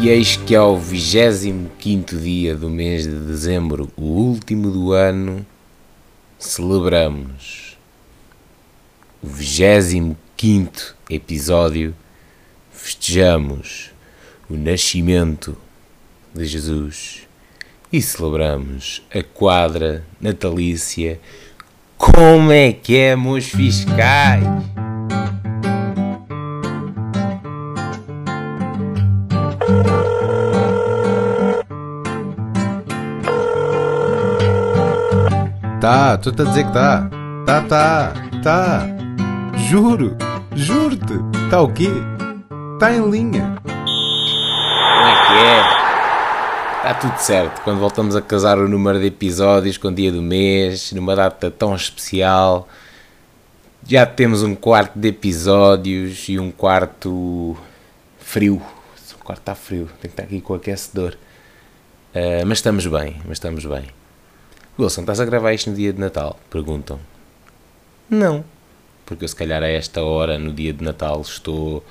E eis que ao 25 dia do mês de dezembro, o último do ano, celebramos o 25 episódio, festejamos o nascimento de Jesus e celebramos a quadra natalícia. Como é que é, meus fiscais? Tu tá a dizer que tá. Tá, tá, tá. Juro, juro-te. Tá o quê? Tá em linha. Como é que é? Está tudo certo. Quando voltamos a casar o número de episódios com o dia do mês, numa data tão especial, já temos um quarto de episódios e um quarto frio. O quarto está frio, tem que estar aqui com o aquecedor. Uh, mas estamos bem, mas estamos bem. Wilson, estás a gravar isto no dia de Natal? Perguntam. Não. Porque eu se calhar a esta hora, no dia de Natal, estou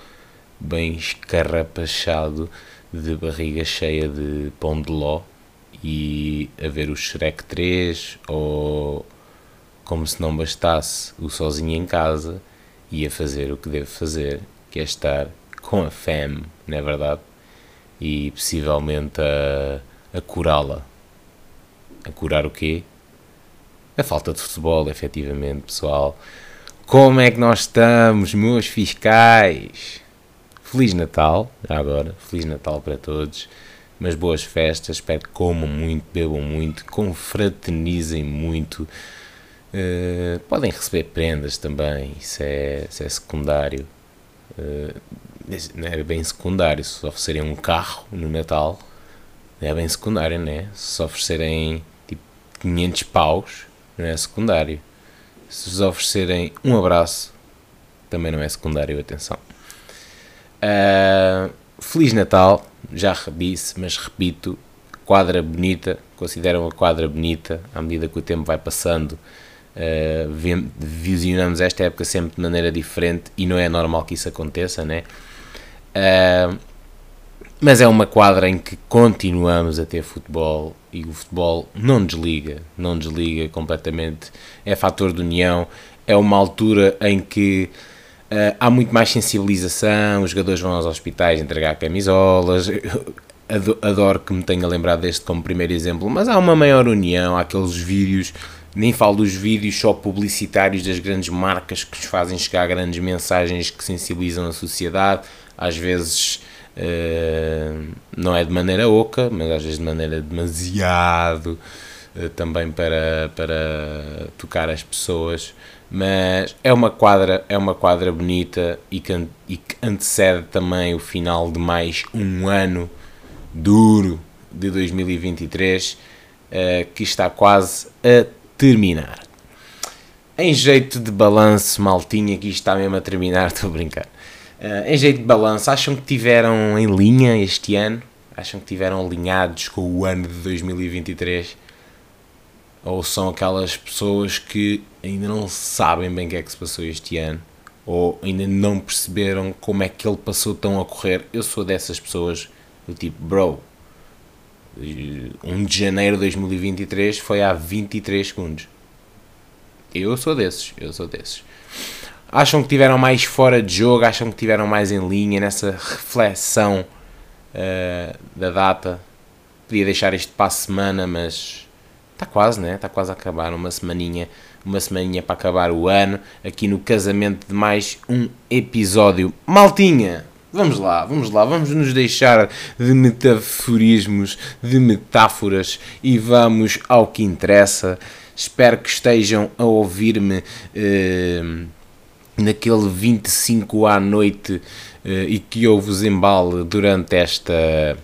bem escarrapachado de barriga cheia de pão de ló e a ver o Shrek 3 ou como se não bastasse o sozinho em casa e a fazer o que devo fazer, que é estar com a fam, não é verdade? E possivelmente a, a curá-la a curar o quê? A falta de futebol, efetivamente, pessoal. Como é que nós estamos, meus fiscais? Feliz Natal, agora, Feliz Natal para todos. Mas boas festas, espero que comam muito, bebam muito, confraternizem muito. Uh, podem receber prendas também, isso é, isso é secundário. Uh, não é bem secundário, se oferecerem um carro no Natal, é bem secundário, né? Se oferecerem 500 paus, não é secundário. Se vos oferecerem um abraço, também não é secundário, atenção. Uh, Feliz Natal, já disse, mas repito, quadra bonita, consideram a quadra bonita, à medida que o tempo vai passando, uh, visionamos esta época sempre de maneira diferente e não é normal que isso aconteça, né? Uh, mas é uma quadra em que continuamos a ter futebol e o futebol não desliga, não desliga completamente. É fator de união, é uma altura em que uh, há muito mais sensibilização, os jogadores vão aos hospitais entregar camisolas. Adoro que me tenha lembrado deste como primeiro exemplo, mas há uma maior união, há aqueles vídeos, nem falo dos vídeos só publicitários das grandes marcas que nos fazem chegar grandes mensagens que sensibilizam a sociedade, às vezes Uh, não é de maneira oca, mas às vezes de maneira demasiado uh, também para, para tocar as pessoas. Mas é uma quadra, é uma quadra bonita e que, e que antecede também o final de mais um ano duro de 2023 uh, eh, que está quase a terminar. Em jeito de balanço, maltinha, que está mesmo a terminar, estou a brincar. Uh, em jeito de balanço, acham que tiveram em linha este ano? Acham que tiveram alinhados com o ano de 2023? Ou são aquelas pessoas que ainda não sabem bem o que é que se passou este ano? Ou ainda não perceberam como é que ele passou tão a correr? Eu sou dessas pessoas do tipo, bro, 1 de janeiro de 2023 foi há 23 segundos. Eu sou desses, eu sou desses. Acham que tiveram mais fora de jogo? Acham que tiveram mais em linha nessa reflexão uh, da data? Podia deixar isto para a semana, mas está quase, né? Está quase a acabar. Uma semaninha, uma semaninha para acabar o ano. Aqui no casamento de mais um episódio. Maltinha! Vamos lá, vamos lá, vamos nos deixar de metaforismos, de metáforas e vamos ao que interessa. Espero que estejam a ouvir-me. Uh, naquele 25 à noite uh, e que houve os embale durante esta.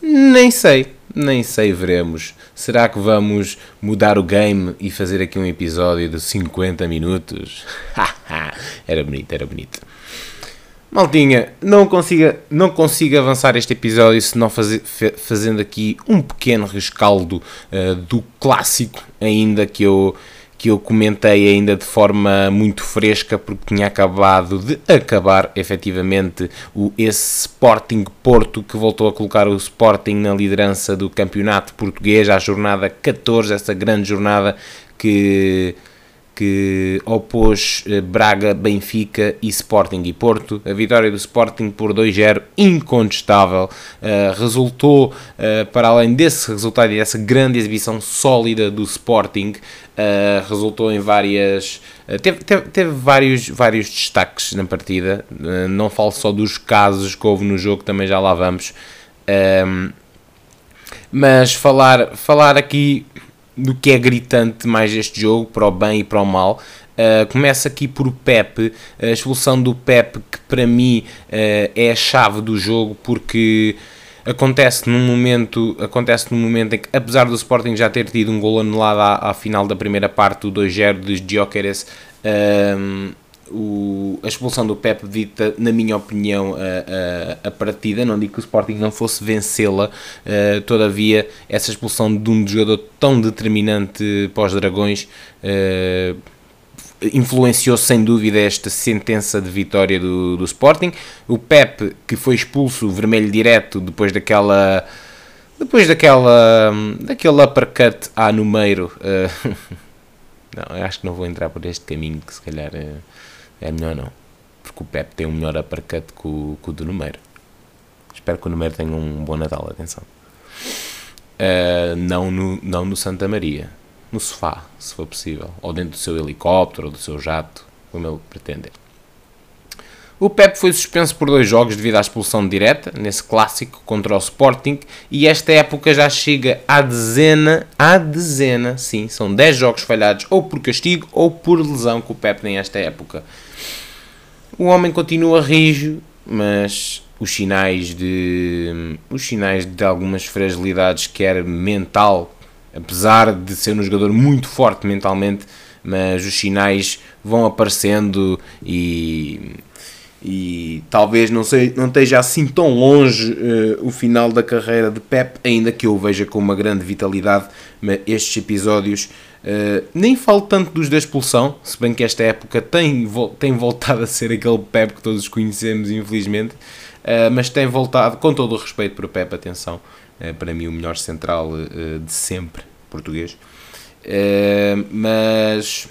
Nem sei, nem sei, veremos. Será que vamos mudar o game e fazer aqui um episódio de 50 minutos? era bonito, era bonito. Maltinha, não consigo, não consigo avançar este episódio se não fazer, fazendo aqui um pequeno rescaldo uh, do clássico ainda que eu que eu comentei ainda de forma muito fresca, porque tinha acabado de acabar efetivamente o, esse Sporting Porto que voltou a colocar o Sporting na liderança do campeonato português, à jornada 14, essa grande jornada que que opôs eh, Braga, Benfica e Sporting e Porto. A vitória do Sporting por 2-0, incontestável, uh, resultou, uh, para além desse resultado e dessa grande exibição sólida do Sporting, resultou em várias. Teve, teve, teve, vários, vários destaques na partida. não falo só dos casos que houve no jogo, também já lá vamos. Ehm, mas falar, falar aqui do que é gritante mais este jogo, para o bem e para o mal. Uh, começa aqui por Pep, a expulsão do Pep, que para mim uh, é a chave do jogo, porque acontece num momento acontece num momento em que apesar do Sporting já ter tido um gol anulado à, à final da primeira parte do 2-0 de Gyökeres uh, o, a expulsão do Pep dita, na minha opinião, a, a, a partida. Não digo que o Sporting não fosse vencê-la, uh, todavia, essa expulsão de um jogador tão determinante para os Dragões uh, influenciou sem dúvida esta sentença de vitória do, do Sporting. O Pep, que foi expulso vermelho direto depois daquela. Depois daquela. daquele uppercut à número. Uh, não, acho que não vou entrar por este caminho que se calhar. Uh, é melhor não. Porque o Pep tem um melhor uppercut que o, que o do Numeiro. Espero que o Numeiro tenha um bom Natal, atenção. Uh, não, no, não no Santa Maria. No sofá, se for possível. Ou dentro do seu helicóptero ou do seu jato, como ele pretender. O Pep foi suspenso por dois jogos devido à expulsão direta, nesse clássico contra o Sporting, e esta época já chega à dezena, à dezena, sim, são 10 jogos falhados, ou por castigo ou por lesão que o Pep tem esta época. O homem continua rijo, mas os sinais de os sinais de algumas fragilidades quer mental, apesar de ser um jogador muito forte mentalmente, mas os sinais vão aparecendo e e talvez não, sei, não esteja assim tão longe uh, o final da carreira de Pep, ainda que eu o veja com uma grande vitalidade, mas estes episódios uh, nem falo tanto dos da expulsão, se bem que esta época tem, tem voltado a ser aquele Pep que todos conhecemos, infelizmente, uh, mas tem voltado, com todo o respeito para o Pep, atenção, para mim o melhor central de sempre português, mas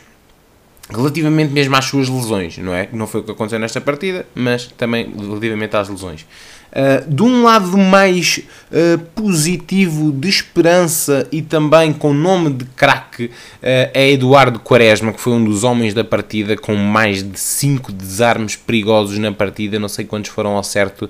relativamente mesmo às suas lesões, não é? Não foi o que aconteceu nesta partida, mas também relativamente às lesões. Uh, de um lado mais uh, positivo, de esperança e também com nome de craque, uh, é Eduardo Quaresma, que foi um dos homens da partida com mais de 5 desarmes perigosos na partida, não sei quantos foram ao certo,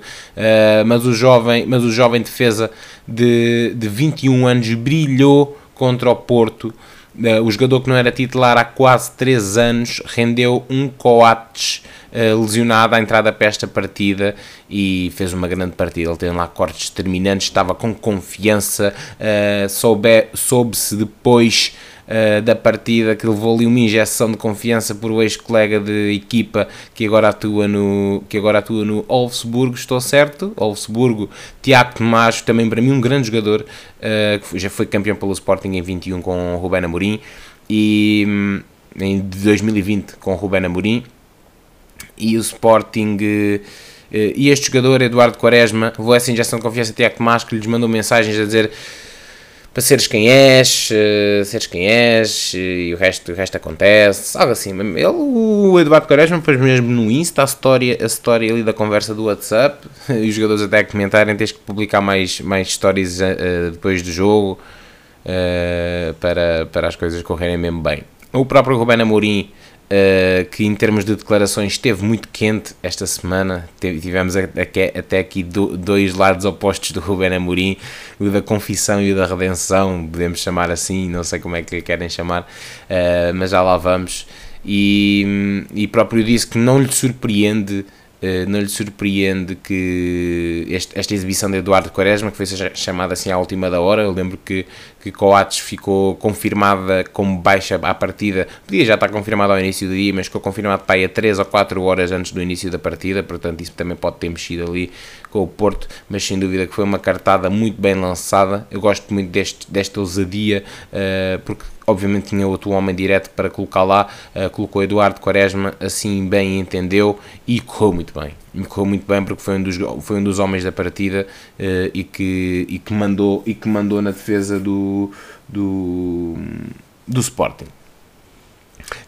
mas, o jovem, mas o jovem defesa de, de 21 anos brilhou contra o Porto. Uh, o jogador que não era titular há quase 3 anos rendeu um Coates uh, lesionado à entrada para esta partida e fez uma grande partida. Ele tem lá cortes determinantes, estava com confiança, uh, soube, soube-se depois uh, da partida, que levou ali uma injeção de confiança por o ex-colega de equipa que agora atua no, que agora atua no Wolfsburgo, estou certo? Wolfsburgo, Tiago Tomás, também para mim um grande jogador, uh, que já foi campeão pelo Sporting em 21 com o Rubén Amorim e um, em 2020 com o Rubén Amorim e o Sporting uh, e este jogador, Eduardo Quaresma, levou essa injeção de confiança a Tiago Tomás que lhes mandou mensagens a dizer para seres quem és, uh, seres quem és e o resto, o resto acontece, algo assim. Ele, o Eduardo Quaresma pôs mesmo no Insta a história, a história ali da conversa do WhatsApp e os jogadores até comentarem, tens que publicar mais, mais stories uh, depois do jogo uh, para, para as coisas correrem mesmo bem. O próprio Rubén Amorim Uh, que em termos de declarações esteve muito quente esta semana. Tivemos até aqui dois lados opostos do Ruben Amorim, o da confissão e o da redenção, podemos chamar assim, não sei como é que querem chamar, uh, mas já lá vamos. E, e próprio disse que não lhe surpreende eh, não lhe surpreende que este, esta exibição de Eduardo Quaresma, que foi chamada assim à última da hora, eu lembro que, que Coates ficou confirmada como baixa à partida, podia já estar confirmada ao início do dia, mas ficou confirmado para aí a 3 ou 4 horas antes do início da partida, portanto isso também pode ter mexido ali com o Porto, mas sem dúvida que foi uma cartada muito bem lançada. Eu gosto muito deste, desta ousadia, uh, porque obviamente tinha outro homem direto para colocar lá, uh, colocou Eduardo Quaresma, assim bem entendeu e correu muito bem. E correu muito bem porque foi um dos, foi um dos homens da partida uh, e, que, e, que mandou, e que mandou na defesa do, do, do Sporting.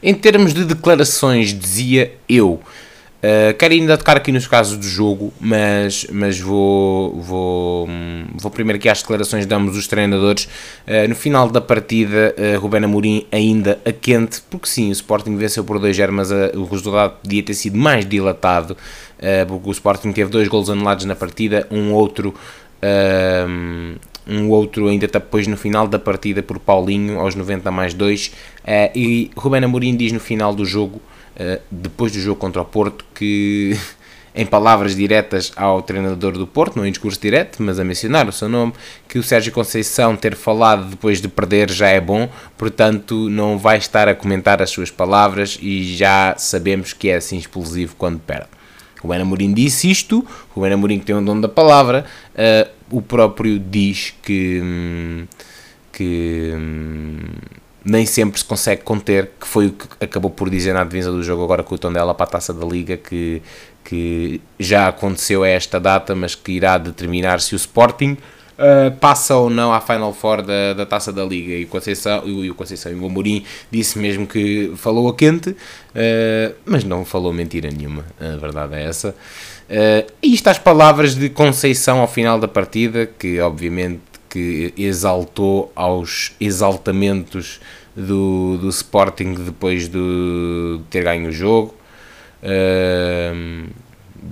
Em termos de declarações, dizia eu. Uh, quero ainda tocar aqui nos casos do jogo, mas, mas vou, vou, vou primeiro aqui às declarações de ambos os treinadores. Uh, no final da partida, uh, Rubén Amorim ainda a quente, porque sim, o Sporting venceu por 2-0, mas o resultado podia ter sido mais dilatado, uh, porque o Sporting teve dois golos anulados na partida, um outro um outro ainda depois no final da partida por Paulinho, aos 90 mais 2, uh, eh, e Rubén Amorim diz no final do jogo, depois do jogo contra o Porto, que em palavras diretas ao treinador do Porto, não em discurso direto, mas a mencionar o seu nome, que o Sérgio Conceição ter falado depois de perder já é bom, portanto não vai estar a comentar as suas palavras e já sabemos que é assim explosivo quando perde. O Ben Amorim disse isto, o Ben Amorim que tem o dono da palavra, uh, o próprio diz que, hum, que hum, nem sempre se consegue conter, que foi o que acabou por dizer na divisa do jogo agora com o Tondela para a Taça da Liga, que, que já aconteceu a esta data, mas que irá determinar se o Sporting uh, passa ou não à Final Four da, da Taça da Liga. E o Conceição, e o, Conceição e o Amorim disse mesmo que falou a quente, uh, mas não falou mentira nenhuma, a verdade é essa. Uh, e isto às palavras de Conceição ao final da partida, que obviamente que exaltou aos exaltamentos do, do Sporting depois de ter ganho o jogo. Uh,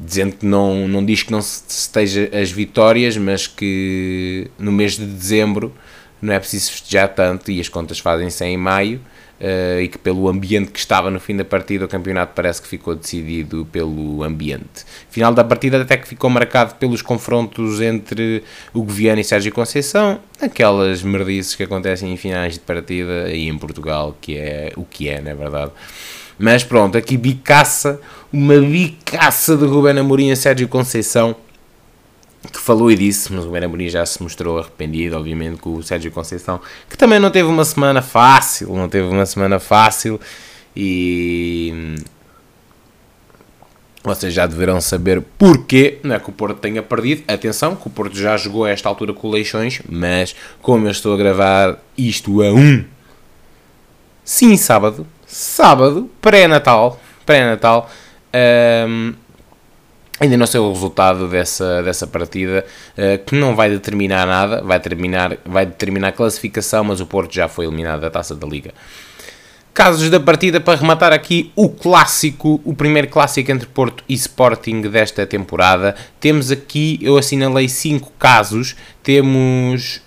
dizendo que não, não diz que não se esteja as vitórias, mas que no mês de dezembro não é preciso festejar tanto e as contas fazem-se em maio uh, e que pelo ambiente que estava no fim da partida o campeonato parece que ficou decidido pelo ambiente. Final da partida até que ficou marcado pelos confrontos entre o Goviano e Sérgio Conceição, aquelas merdices que acontecem em finais de partida aí em Portugal, que é o que é, não é verdade? Mas pronto, aqui bicaça, uma bicaça de Ruben Amorim a Sérgio Conceição, que falou e disse, mas o Amorim já se mostrou arrependido, obviamente, com o Sérgio Conceição, que também não teve uma semana fácil, não teve uma semana fácil, e vocês já deverão saber porquê não é que o Porto tenha perdido. Atenção, que o Porto já jogou a esta altura com Leixões, mas como eu estou a gravar isto a um, sim, sábado, sábado, pré-natal, pré-natal, um, ainda não sei o resultado dessa, dessa partida, uh, que não vai determinar nada, vai, terminar, vai determinar a classificação, mas o Porto já foi eliminado da Taça da Liga. Casos da partida para rematar aqui o clássico, o primeiro clássico entre Porto e Sporting desta temporada. Temos aqui, eu assinalei 5 casos, temos,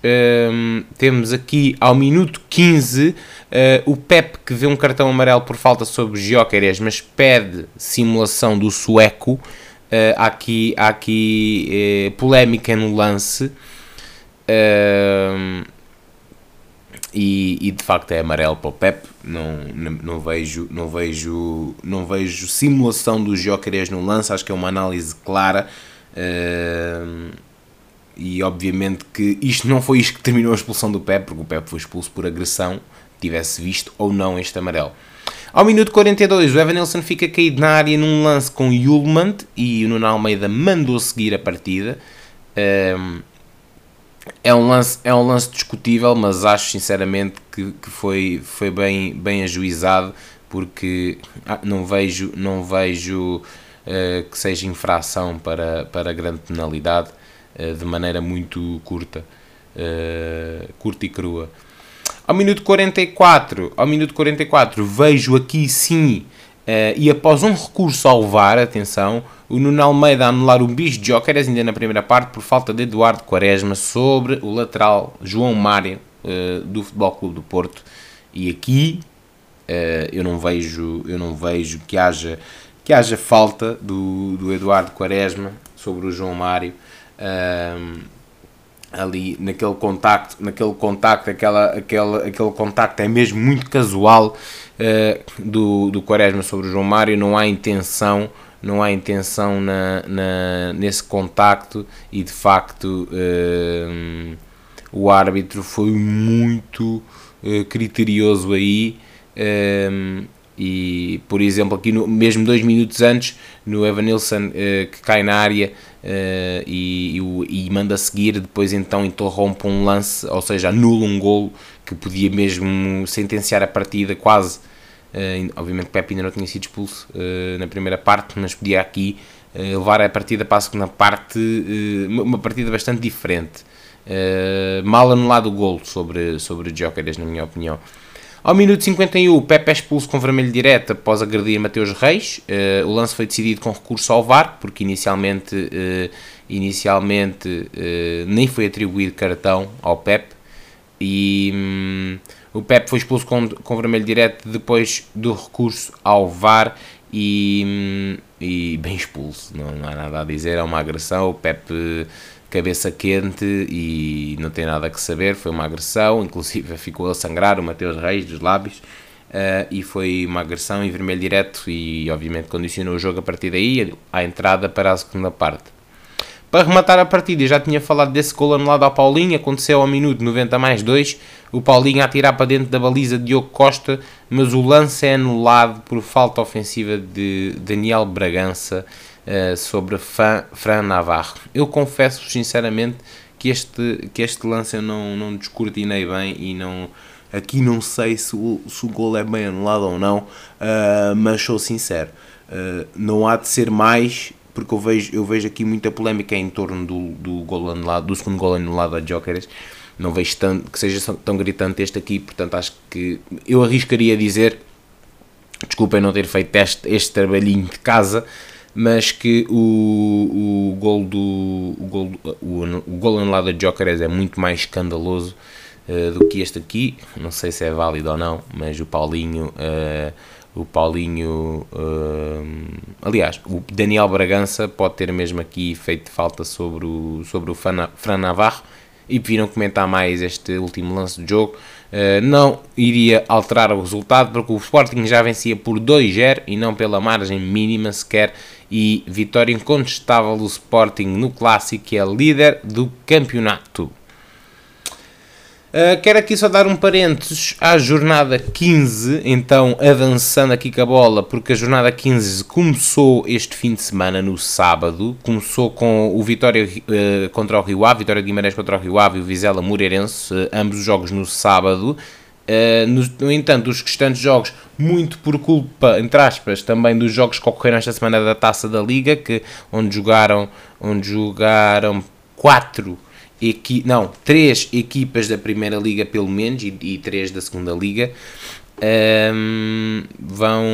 um, temos aqui ao minuto 15 uh, o Pep que vê um cartão amarelo por falta sobre Gyökeres, mas pede simulação do sueco. Uh, há aqui, há aqui uh, polémica no lance. Uh, e, e, de facto é amarelo para o Pep. Não, não, não, vejo, não, vejo, não vejo simulação dos Jóqueres no lance, acho que é uma análise clara. E obviamente que isto não foi isto que terminou a expulsão do Pep, porque o Pep foi expulso por agressão, tivesse visto ou não este amarelo. Ao minuto 42, o Evanilson fica caído na área num lance com Yulmand e o Nuno Almeida mandou seguir a partida. É um lance, é um lance discutível, mas acho sinceramente que, que foi, foi bem, bem ajuizado porque ah, não vejo, não vejo uh, que seja infração para, para grande penalidade uh, de maneira muito curta, uh, curta e crua. Ao minuto 44, ao minuto 44 vejo aqui sim, e após um recurso ao VAR, atenção, o Nuno Almeida a anular um bicho de Jóqueres ainda na primeira parte por falta de Eduardo Quaresma sobre o lateral João Mário uh, do Futebol Clube do Porto. E aqui uh, eu não vejo eu não vejo que haja que haja falta do, do Eduardo Quaresma sobre o João Mário. Uh, ali naquele contacto naquele contacto aquela, aquela, aquele contacto é mesmo muito casual do, do Quaresma sobre o João Mário. Não há intenção não há intenção na, na, nesse contacto e de facto uh, o árbitro foi muito uh, criterioso aí uh, e por exemplo aqui no, mesmo dois minutos antes no Evanilson que cai na área e, e, e, manda seguir depois então interrompe um lance ou seja anula um golo que podia mesmo sentenciar a partida quase Uh, obviamente Pepe ainda não tinha sido expulso uh, na primeira parte, mas podia aqui uh, levar a partida para a segunda parte, uma partida bastante diferente. mal anulado o gol sobre, sobre Jokeres, na minha opinião. Ao minuto 51, o Pepe é expulso com vermelho direto após agredir Mateus Reis. o lance foi decidido com recurso ao VAR, porque inicialmente, inicialmente nem foi atribuído cartão ao Pepe. E. Hum, o Pep foi expulso com, com vermelho direto depois do recurso ao VAR e, e bem expulso, não, não há nada a dizer, é uma agressão. O Pep cabeça quente e não tem nada a saber, foi uma agressão, inclusive ficou a sangrar o Mateus Reis dos lábios. Uh, e foi uma agressão em vermelho direto e obviamente condicionou o jogo a partir daí à entrada para a segunda parte. Para rematar a partida, já tinha falado desse gol anulado ao Paulinho, aconteceu ao minuto 90 mais 2, o Paulinho a tirar para dentro da baliza de Diogo Costa, mas o lance é anulado por falta ofensiva de Daniel Bragança uh, sobre Fran Navarro. Eu confesso sinceramente que este, que este lance eu não, não descortinei bem e não... Aqui não sei se o, se o gol é bem anulado ou não, uh, mas sou sincero. Uh, não há de ser mais porque eu vejo, eu vejo aqui muita polémica em torno do, do, gol anulado, do segundo gol anulado a Jokeres. Não vejo tanto, que seja tão gritante este aqui, portanto acho que eu arriscaria dizer, desculpem não ter feito este, este trabalhinho de casa, mas que o, o gol do o gol, o, o gol anulado a Jokeres é muito mais escandaloso uh, do que este aqui. Não sei se é válido ou não, mas o Paulinho. Uh, o Paulinho, uh, aliás, o Daniel Bragança pode ter mesmo aqui feito falta sobre o, sobre o Fran Navarro e viram comentar mais este último lance do jogo. Uh, não iria alterar o resultado porque o Sporting já vencia por 2-0 e não pela margem mínima sequer. E vitória incontestável do Sporting no clássico, que é líder do campeonato. Uh, quero aqui só dar um parênteses à jornada 15, então avançando aqui com a bola, porque a jornada 15 começou este fim de semana, no sábado, começou com o Vitória uh, contra o Rio Ave, Vitória de Guimarães contra o Rio Ave e o Vizela Moreirense, uh, ambos os jogos no sábado. No, no, entanto, os restantes jogos, muito por culpa, entre aspas, também dos jogos que ocorreram esta semana da Taça da Liga, que, onde jogaram, onde jogaram quatro equi não, três equipas da Primeira Liga pelo menos e, e três da Segunda Liga um, vão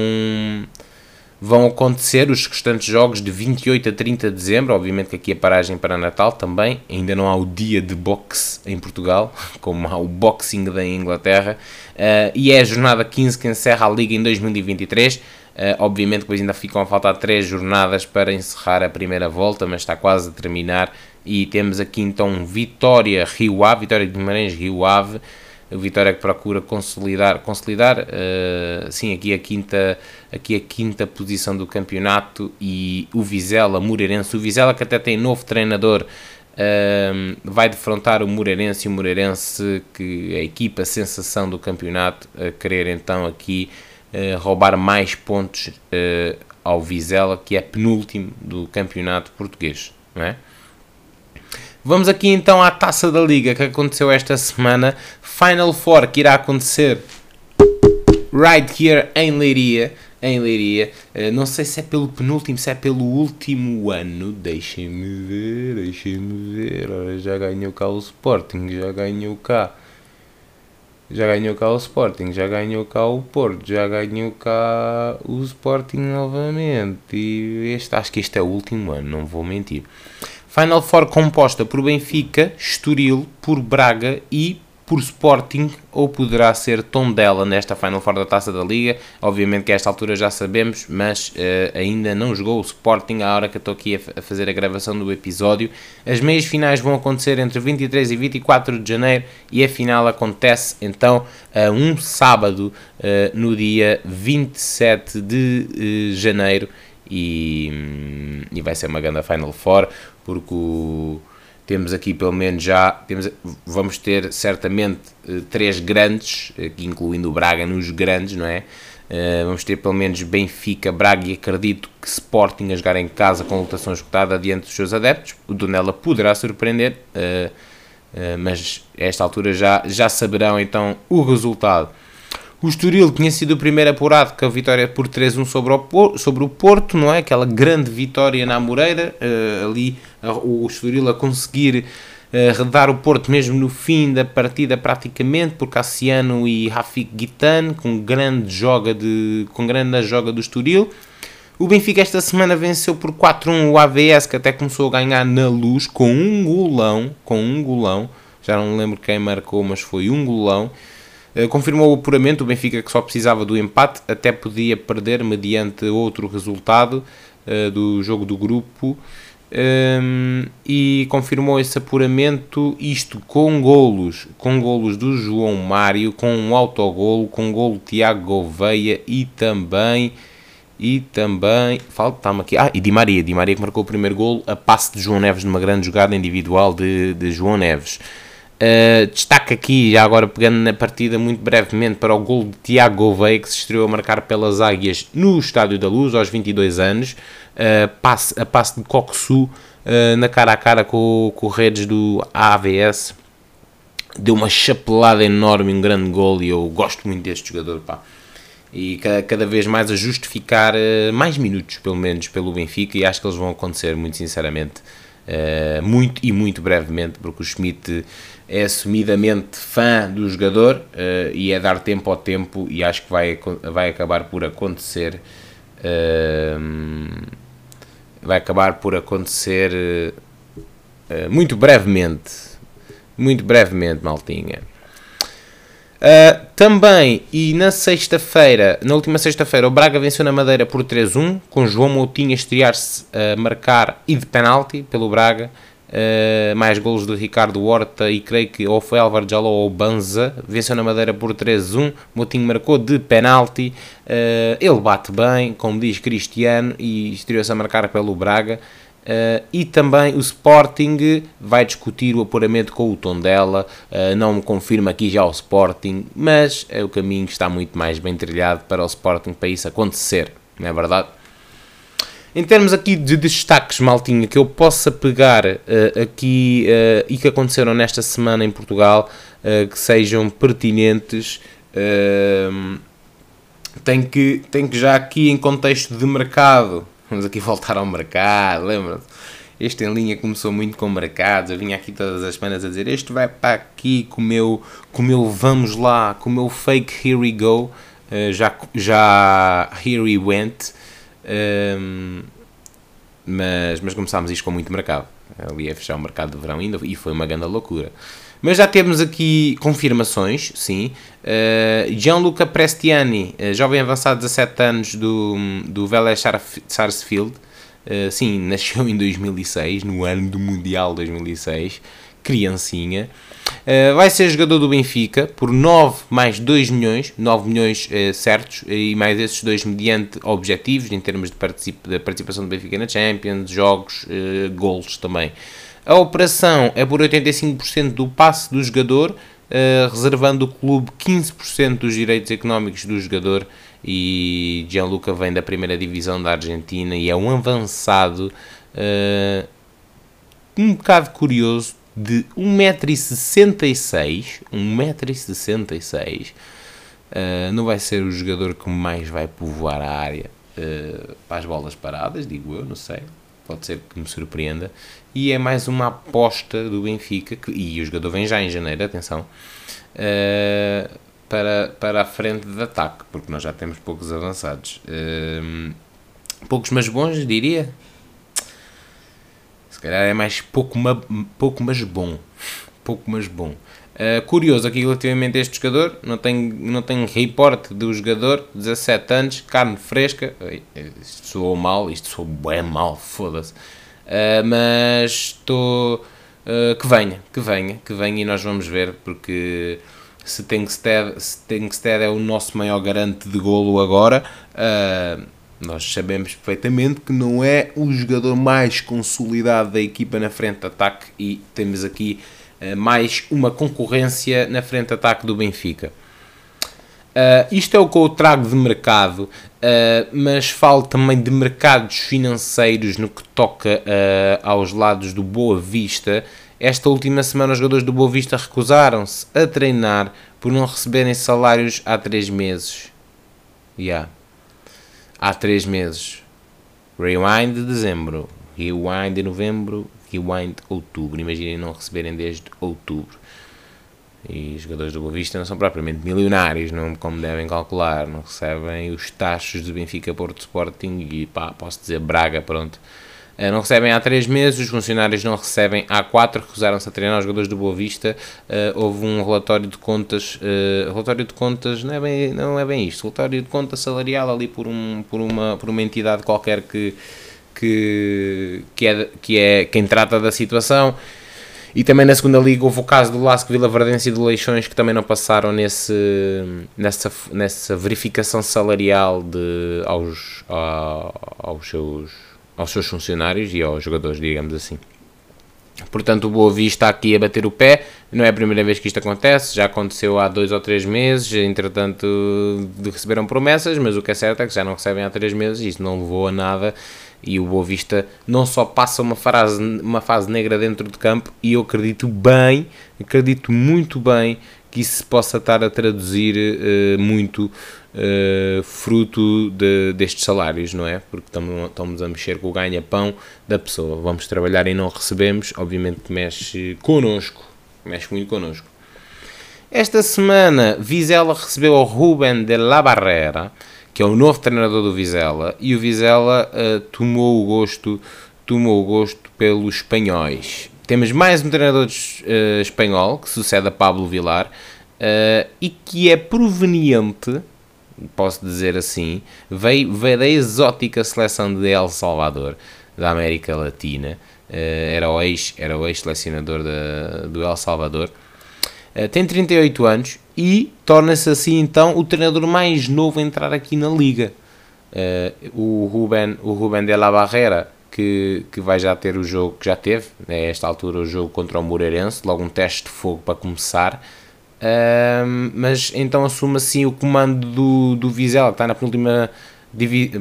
vão acontecer os restantes jogos de 28 a 30 de dezembro, obviamente que aqui a paragem para Natal também, ainda não há o dia de boxe em Portugal, como há o Boxing da Inglaterra, uh, e é a jornada 15 que encerra a Liga em 2023, uh, obviamente que depois ainda ficam a faltar 3 jornadas para encerrar a primeira volta, mas está quase a terminar, e temos aqui então Vitória Rio Ave, Vitória de Guimarães Rio Ave, a Vitória que procura consolidar, consolidar uh, sim, aqui a, quinta, aqui a quinta posição do campeonato e o Vizela Moreirense, o Vizela que até tem novo treinador, uh, vai defrontar o Moreirense e o Moreirense que é a equipa sensação do campeonato, a querer então aqui uh, roubar mais pontos ao Vizela que é penúltimo do campeonato português, não é? Vamos aqui então à taça da Liga que aconteceu esta semana. Final Four que irá acontecer right here em Leiria. Em Leiria. Uh, não sei se é pelo penúltimo, se é pelo último ano. Deixem-me ver, deixem-me ver. Ora, já ganhou cá o Sporting, já ganhou cá. Já ganhou cá o Sporting, já ganhou cá o Porto, já ganhou cá o Sporting novamente. E este, acho que este é o último ano, não vou mentir. Final Four composta por Benfica, Estoril, por Braga e por Sporting ou poderá ser Tondela nesta Final Four da Taça da Liga. Obviamente que a esta altura já sabemos, mas uh, ainda não jogou o Sporting à hora que eu estou aqui a, a, fazer a gravação do episódio. As meias finais vão acontecer entre 23 e 24 de janeiro e a final acontece então a um sábado uh, no dia 27 de uh, janeiro e, e vai ser uma grande Final Four, porque o, temos aqui pelo menos já, temos, vamos ter certamente eh, três grandes, aqui incluindo o Braga nos grandes, não é? Uh, vamos ter pelo menos Benfica, Braga e acredito que Sporting a jogar em casa com lutação escutada diante dos seus adeptos. O Donella poderá surpreender, uh, mas a esta altura já, já saberão então o resultado. O Estoril tinha sido o primeiro apurado com a vitória por 3-1 sobre sobre o Porto, não é? Aquela grande vitória na Moreira, uh, ali o Estoril a conseguir uh, redar o Porto mesmo no fim da partida praticamente, por Cassiano e Rafik Guitan, com grande joga, de, com grande joga do Estoril. O Benfica esta semana venceu por 4-1 o AVS, que até começou a ganhar na luz, com um golão, com um golão, já não lembro quem marcou, mas foi um golão. Eh, confirmou o apuramento, o Benfica que só precisava do empate, até podia perder mediante outro resultado uh, do jogo do grupo. Um, ehm, e confirmou esse apuramento, isto com golos, com golos do João Mário, com um autogolo, com golo Tiago Gouveia e também e também falta-me aqui, ah, e Di Maria, Di Maria que marcou o primeiro golo a passe de João Neves numa grande jogada individual de, de João Neves. Uh, destaque aqui, já agora pegando na partida muito brevemente, para o gol de Tiago Gouveia, que se estreou a marcar pelas Águias no Estádio da Luz, aos 22 anos, uh, passe, a passe de Coxu, uh, na cara a cara com, com o Redes do AVS, deu uma chapelada enorme, um grande gol, e eu gosto muito deste jogador, pá. E cada, cada vez mais a justificar mais minutos, pelo menos, pelo Benfica, e acho que eles vão acontecer, muito sinceramente, muito e muito brevemente, porque o Schmidt é assumidamente fã do jogador uh, e é dar tempo ao tempo e acho que vai, vai acabar por acontecer uh, vai acabar por acontecer muito brevemente muito brevemente maltinha também e na sexta-feira na última sexta-feira o Braga venceu na Madeira por 3-1 com João Moutinho a estrear-se a marcar e de penalti pelo Braga. Uh, mais golos de Ricardo Horta e creio que ou foi Álvaro Jaló ou Banza, venceu na Madeira por 3-1, Motinho marcou de penalti, uh, ele bate bem, como diz Cristiano, e estreou-se a marcar pelo Braga, uh, e também o Sporting vai discutir o apuramento com o Tondela, não me confirma aqui já o Sporting, mas é o caminho está muito mais bem trilhado para o Sporting para isso acontecer, não é verdade? Em termos aqui de destaques, maltinha, que eu possa pegar uh, aqui uh, e que aconteceram nesta semana em Portugal, uh, que sejam pertinentes, tem, que, tem que já aqui em contexto de mercado, vamos aqui voltar ao mercado, lembra-te? Este em linha começou muito com mercados, eu vinha aqui todas as semanas a dizer, este vai para aqui com o meu, com o meu vamos lá, com o meu fake here we go, já, já here we went, um, mas, mas começámos isto com muito mercado. Ali a fechar o mercado de verão ainda e foi uma grande loucura. Mas já temos aqui confirmações, sim. Uh, Gianluca Prestiani, uh, jovem avançado de 17 anos do, do Vélez Sarsfield, uh, sim, nasceu em 2006, no ano do Mundial 2006, criancinha. Uh, vai ser jogador do Benfica por 9 mais 2 milhões, 9 milhões uh, certos, e mais esses dois mediante objetivos, em termos de, particip de participação do Benfica na Champions, jogos, uh, golos também. A operação é por 85% do passe do jogador, uh, reservando o clube 15% dos direitos económicos do jogador. E Gianluca vem da primeira divisão da Argentina e é um avançado um bocado curioso de 1,66m, 1,66m, uh, não vai ser o jogador que mais vai povoar a área uh, para as bolas paradas, digo eu, não sei, pode ser que me surpreenda, e é mais uma aposta do Benfica, que, e o jogador vem já em janeiro, atenção, uh, para, para a frente de ataque, porque nós já temos poucos avançados. Uh, poucos mas bons, diria, calhar é mais pouco, ma, pouco mas bom. Pouco mas bom. Uh, curioso aqui relativamente a este jogador, não tem, não tem reporte do jogador, 17 anos, carne fresca, isto soou mal, isto soou bem mal, foda-se, uh, mas estou, uh, que venha, que venha, que venha e nós vamos ver, porque se Tenkstead, se é o nosso maior garante de golo agora, Nós sabemos perfeitamente que não é o jogador mais consolidado da equipa na frente de ataque e temos aqui uh, mais uma concorrência na frente de ataque do Benfica. Uh, isto é o que eu trago de mercado, uh, mas falo também de mercados financeiros no que toca uh, aos lados do Boa Vista. Esta última semana, os jogadores do Boa Vista recusaram-se a treinar por não receberem salários há 3 meses. Yeah. Há 3 meses. Rewind de dezembro, rewind de novembro, rewind de outubro. Imaginem não receberem desde outubro. E os jogadores do Boa Vista não são propriamente milionários, não, como devem calcular, não recebem os taxos do Benfica, Porto Sporting e pá, posso dizer Braga, pronto. Eh, não recebem há 3 meses, os funcionários não recebem há 4, recusaram-se a treinar os jogadores do Boa Vista. Uh, houve um relatório de contas, uh, relatório de contas não é, bem, não é bem isto, relatório de conta salarial ali por, um, por, uma, por uma entidade qualquer que, que, que, é, que é quem trata da situação e também na segunda liga houve o caso do Lasco Vila Verdense e do Leixões que também não passaram nesse, nessa, nessa verificação salarial de, aos, a, aos, seus, aos seus funcionários e aos jogadores, digamos assim. Portanto, o Boa Vista está aqui a bater o pé. Não é a primeira vez que isto acontece, já aconteceu há dois ou três meses. Entretanto, receberam promessas, mas o que é certo é que já não recebem há três meses e isso não levou a nada e o Boa Vista não só passa uma fase, uma fase negra dentro de campo, e eu acredito bem, acredito muito bem que isso se possa estar a traduzir uh, muito uh, fruto de, destes salários, não é? Porque estamos a mexer com o ganha-pão da pessoa. Vamos trabalhar e não recebemos, obviamente que mexe connosco, mexe muito connosco. Esta semana, Vizela recebeu o Ruben de la Barrera, que é o novo treinador do Vizela, e o Vizela uh, tomou o gosto tomou o gosto pelos espanhóis. Temos mais um treinador uh, espanhol que sucede a Pablo Vilar uh, e que é proveniente, posso dizer assim, veio, veio da exótica seleção de El Salvador, da América Latina. era o ex-selecionador ex do El Salvador. Tem 38 anos e torna-se assim então o treinador mais novo a entrar aqui na liga. Uh, o Ruben, o Ruben de la Barrera, que, que vai já ter o jogo que já teve, né, a esta altura o jogo contra o Moreirense, logo um teste de fogo para começar. Uh, mas então assume assim o comando do, do Vizela, que está na penúltima,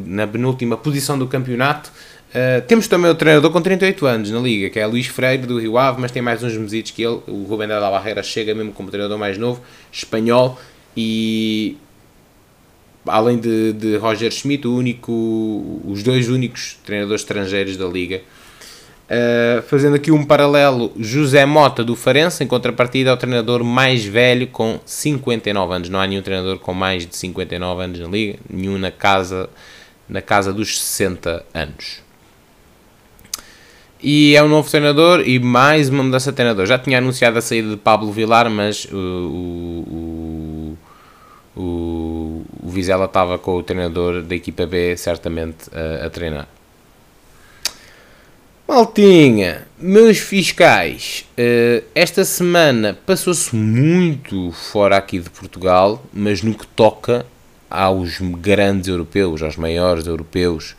na penúltima posição do campeonato. Uh, temos também o treinador com 38 anos na liga, que é Luís Freire do Rio Ave, mas tem mais uns mesitos que ele. O Rubem da Barreira chega mesmo como treinador mais novo, espanhol, e além de, de Roger Schmidt, o único, os dois únicos treinadores estrangeiros da liga. Uh, fazendo aqui um paralelo, José Mota do Farense, em contrapartida, é o treinador mais velho com 59 anos. Não há nenhum treinador com mais de 59 anos na liga, nenhum na casa, na casa dos 60 anos e é um novo treinador e mais uma mudança de treinador. Já tinha anunciado a saída de Pablo Vilar, mas o, o, o, o Vizela estava com o treinador da equipa B certamente a, a treinar. Maltinha, meus fiscais, uh, esta semana passou-se muito fora aqui de Portugal, mas no que toca aos grandes europeus, aos maiores europeus,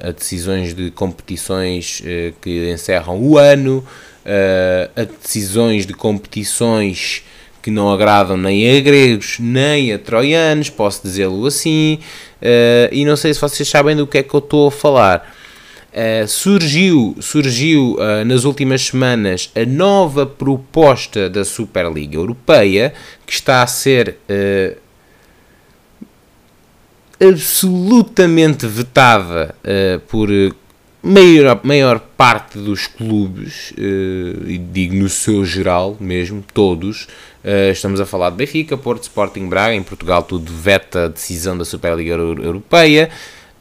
a decisões de competições uh, que encerram o ano, uh, a decisões de competições que não agradam nem a gregos nem a troianos, posso dizê-lo assim, e não sei se vocês sabem do que é que eu estou a falar. Uh, surgiu, surgiu uh, nas últimas semanas a nova proposta da Superliga Europeia que está a ser uh, absolutamente vetada uh, por eh, maior, maior parte dos clubes, uh, e digo no seu geral mesmo, todos, uh, estamos a falar de Benfica, Porto, Sporting, Braga, em Portugal tudo veta a decisão da Superliga Europeia,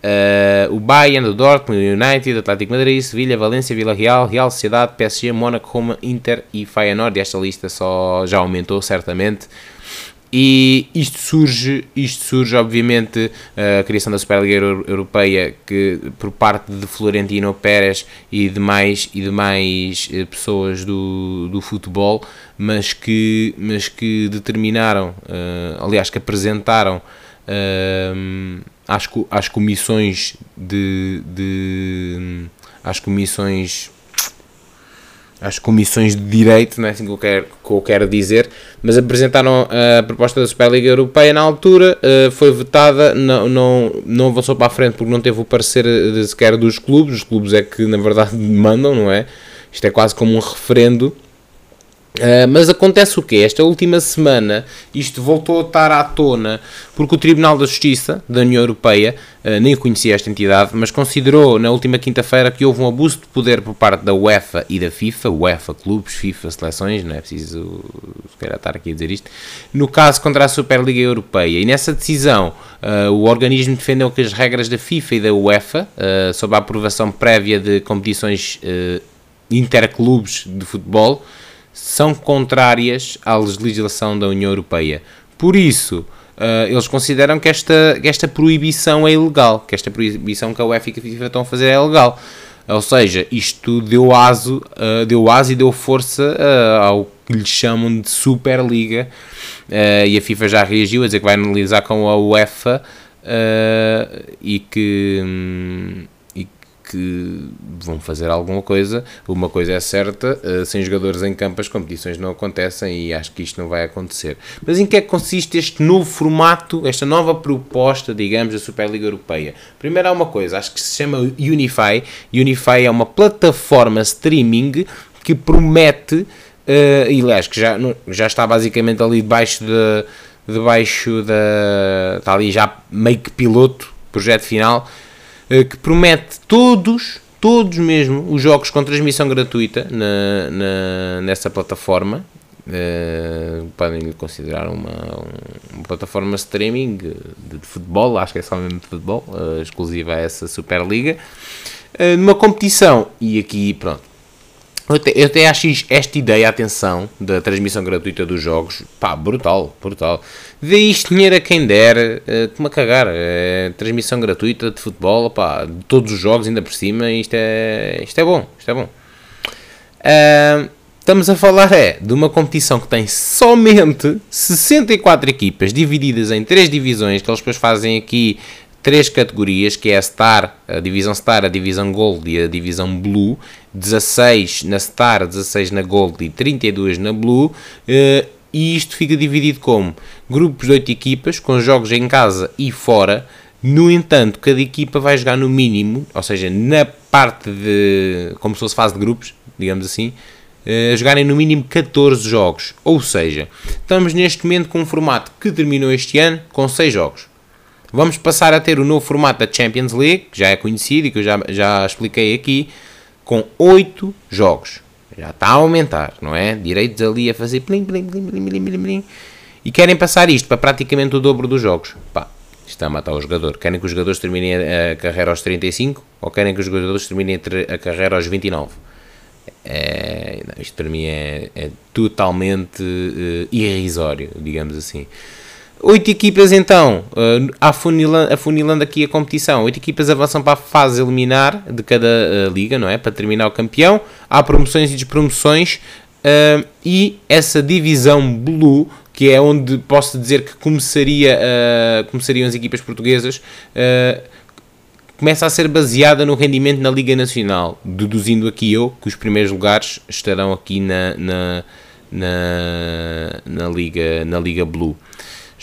uh, o Bayern, o Dortmund, o United, Atlético Madrid, Sevilha, Valência, Vila Real, Real Sociedade, PSG, Mónaco, Roma, Inter e Feyenoord, e esta lista só já aumentou certamente, e isto surge, isto surge obviamente, a criação da Superliga Europeia que, por parte de Florentino Pérez e demais, e demais eh, pessoas do, do futebol, mas que, mas que determinaram, uh, aliás, que apresentaram uh, às, às comissões de, de às comissões às comissões de direito, não é assim que eu, quero, que eu quero dizer, mas apresentaram a proposta da Superliga Europeia na altura, uh, foi votada, não, não, não avançou para a frente porque não teve o parecer de, sequer dos clubes, os clubes é que na verdade mandam, não é? Isto é quase como um referendo Uh, mas acontece o quê? Esta última semana isto voltou a estar à tona porque o Tribunal da Justiça da União Europeia, uh, nem conhecia esta entidade, mas considerou na última quinta-feira que houve um abuso de poder por parte da UEFA e da FIFA, UEFA, clubes, FIFA, seleções, não é preciso se estar aqui a dizer isto, no caso contra a Superliga Europeia. E nessa decisão uh, o organismo defendeu que as regras da FIFA e da UEFA, sob a aprovação prévia de competições interclubes de futebol, são contrárias à legislação da União Europeia. Por isso, uh, eles consideram que esta, que esta proibição é ilegal, que esta proibição que a UEFA e a FIFA estão a fazer é ilegal. Ou seja, isto deu aso, uh, deu aso e deu força uh, ao que lhe chamam de Superliga. E a FIFA já reagiu a dizer que vai analisar com a UEFA e que. Um, que vão fazer alguma coisa. Uma coisa é certa, uh, sem jogadores em campo as competições não acontecem e acho que isto não vai acontecer. Mas em que é que consiste este novo formato, esta nova proposta, digamos, da Superliga Europeia? Primeiro há uma coisa, acho que se chama Unify. Unify é uma plataforma streaming que promete, uh, e aliás, que já, já está basicamente ali debaixo de debaixo da. está ali já meio que piloto, projeto final, eh, que promete todos, todos mesmo, os jogos com transmissão gratuita na, na nessa plataforma. Uh, podem considerar uma, uma plataforma streaming de, de, futebol, acho que é só mesmo de futebol, uh, exclusiva a essa Superliga, uh, numa competição. E aqui, pronto, eu até, eu até acho esta ideia, atenção, da transmissão gratuita dos jogos, pá, brutal, brutal. Dê isto dinheiro a quem der, uh, como a cagar, é transmissão gratuita de futebol, pá, de todos os jogos ainda por cima, isto é, isto é bom, isto é bom. Uh, estamos a falar é de uma competição que tem somente 64 equipas divididas em três divisões, que eles depois fazem aqui três categorias, que é a Star, a divisão Star, a divisão Gold e a divisão Blue, 16 na Star, 16 na Gold e 32 na Blue, eh, e isto fica dividido como grupos de 8 equipas, com jogos em casa e fora, no entanto, cada equipa vai jogar no mínimo, ou seja, na parte de, como se fosse fase de grupos, digamos assim, eh, jogarem no mínimo 14 jogos. Ou seja, estamos neste momento com um formato que terminou este ano com 6 jogos. Vamos passar a ter o novo formato da Champions League, que já é conhecido e que eu já, já expliquei aqui, com 8 jogos. Já está a aumentar, não é? Direitos ali a fazer plim, plim, plim, plim, plim, plim, plim. E querem passar isto para praticamente o dobro dos jogos. Pá, está a matar o jogador. Querem que os jogadores terminem a carreira aos 35 ou querem que os jogadores terminem a carreira aos 29? É, não, isto para mim é, é totalmente uh, irrisório, digamos assim. Oito equipas então, uh, afunilando, aqui a competição, oito equipas avançam para a fase eliminar de cada uh, liga, não é? Para terminar o campeão. Há promoções e despromoções uh, e essa divisão Blue, que é onde posso dizer que começaria, uh, começariam as equipas portuguesas, começa a ser baseada no rendimento na Liga Nacional, deduzindo aqui eu que os primeiros lugares estarão aqui na, na, na, na Liga, na Liga Blue.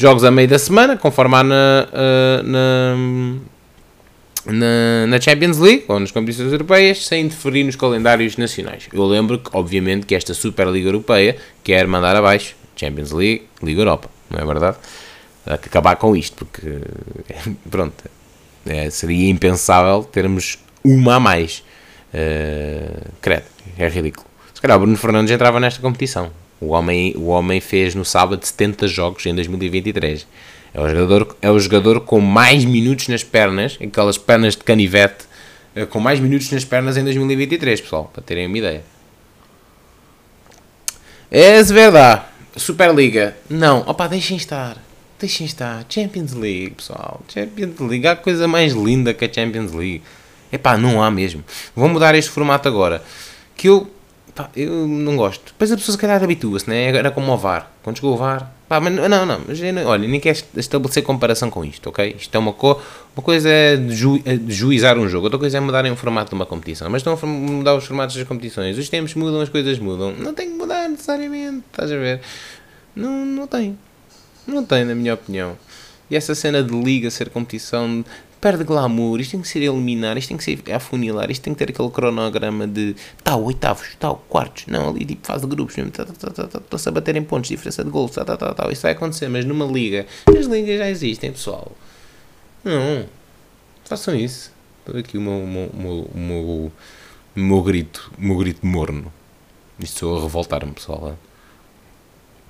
Jogos a meio da semana, conforme há na, uh, na, na, na, Champions League ou nas competições europeias, sem interferir nos calendários nacionais. Eu lembro que, obviamente, que esta Superliga Europeia quer mandar abaixo Champions League, Liga Europa, não é verdade? Acabar com isto, porque, pronto, é, seria impensável termos uma a mais. Uh, credo, é ridículo. Se calhar o Bruno Fernandes entrava nesta competição. O homem, o homem fez no sábado 70 jogos em 2023. É o jogador, é o jogador com mais minutos nas pernas, aquelas pernas de canivete, eh, com mais minutos nas pernas em 2023, pessoal, para terem uma ideia. É verdade. Superliga. Não, opa, deixem estar. Deixem estar. Champions League, pessoal. Champions League. Há coisa mais linda que a Champions League. Epá, não há mesmo. Vou mudar este formato agora. Que eu Pá, eu não gosto. Depois a pessoa se calhar habitua-se, né? Era como o VAR. Quando chegou o VAR, pá, mas não, não, olha, nem quero estabelecer comparação com isto, ok? Isto é uma, co uma coisa é ju é juizar um jogo, outra coisa é mudarem o formato de uma competição. Mas estão a mudar os formatos das competições. Os tempos mudam, as coisas mudam. Não tem que mudar necessariamente, estás a ver? Não, não tem. Não tem, na minha opinião. E essa cena de liga ser competição perde glamour, isto tem que ser eliminar, isto tem que ser afunilar, isto tem que ter aquele cronograma de tal, oitavos, tal, quartos, não, ali tipo fase de grupos mesmo, estão-se tá, tá, tá, a bater em pontos, diferença de gols, tal, tal, tal, tal, isso vai acontecer, mas numa liga, as ligas já existem, pessoal. Não, façam isso. Estou aqui o meu, meu, meu, meu, grito, meu grito morno. Isto sou a revoltar-me, pessoal.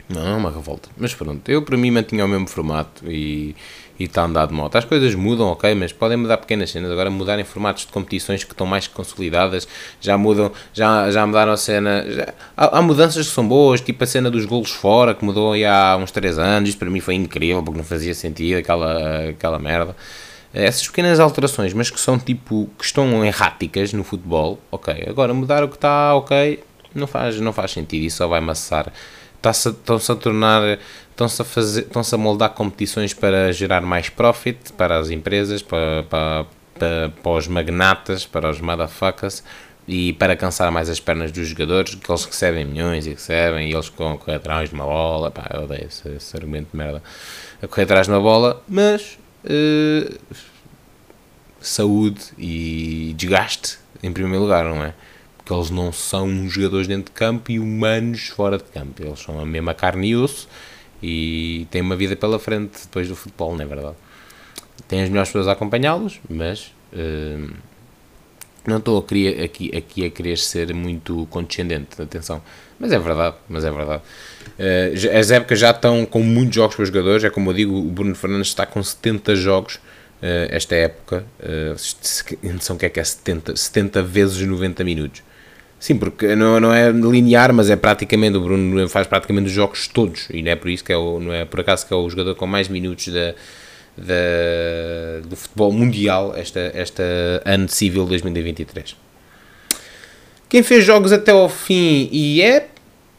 Não, é uma revolta. Mas pronto, eu para mim mantinha o mesmo formato e e está a andar de moto. As coisas mudam, ok, mas podem mudar pequenas cenas. Agora mudarem formatos de competições que estão mais consolidadas, já mudam, já, já mudaram a cena. Já, há, há, mudanças que são boas, tipo a cena dos golos fora, que mudou há uns 3 anos. Isto para mim foi incrível, porque não fazia sentido aquela, aquela merda. Essas pequenas alterações, mas que são tipo, que estão erráticas no futebol, ok. Agora mudar o que está, ok, não faz, não faz sentido, isso só vai amassar. Estão-se a tornar estão-se a, fazer, estão-se a moldar competições para gerar mais profit para as empresas, para, para, para, para os magnatas, para os motherfuckers e para cansar mais as pernas dos jogadores, que eles recebem milhões e recebem, e eles correm atrás de uma bola, pá, eu odeio esse, esse, argumento de merda, a correr atrás de uma bola, mas uh, saúde e desgaste em primeiro lugar, não é? Porque eles não são jogadores dentro de campo e humanos fora de campo, eles são a mesma carne e osso, e tem uma vida pela frente depois do futebol, não é verdade? Tem as melhores pessoas a acompanhá-los, mas uh, não estou aqui, aqui, aqui a querer ser muito condescendente, atenção, mas é verdade, mas é verdade. Uh, as épocas já estão com muitos jogos para os jogadores, é como eu digo, o Bruno Fernandes está com 70 jogos uh, esta época, uh, não que é que é 70, 70 vezes 90 minutos. Sim, porque não, não é linear, mas é praticamente, o Bruno faz praticamente os jogos todos, e não é por isso que é o, não é por acaso que é o jogador com mais minutos da, da, do futebol mundial esta, esta ano civil 2023. Quem fez jogos até ao fim e é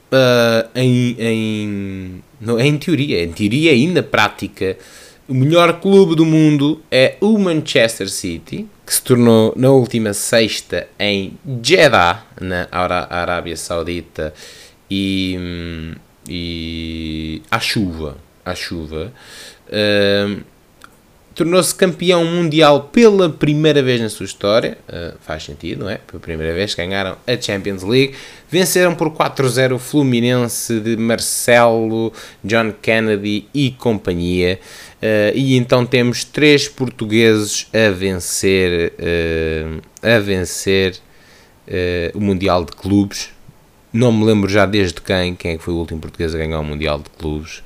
uh, em, em, não, é em teoria, em teoria ainda prática, o melhor clube do mundo é o Manchester City, que se tornou na última sexta em Jeddah, na Arábia Saudita, e, e à chuva, à chuva, uh, tornou-se campeão mundial pela primeira vez na sua história, uh, faz sentido, não é? Pela primeira vez ganharam a Champions League, venceram por 4-0 o Fluminense de Marcelo, John Kennedy e companhia, Uh, e então temos três portugueses a vencer, uh, a vencer o Mundial de Clubes. Não me lembro já desde quem, quem é que foi o último português a ganhar o Mundial de Clubes.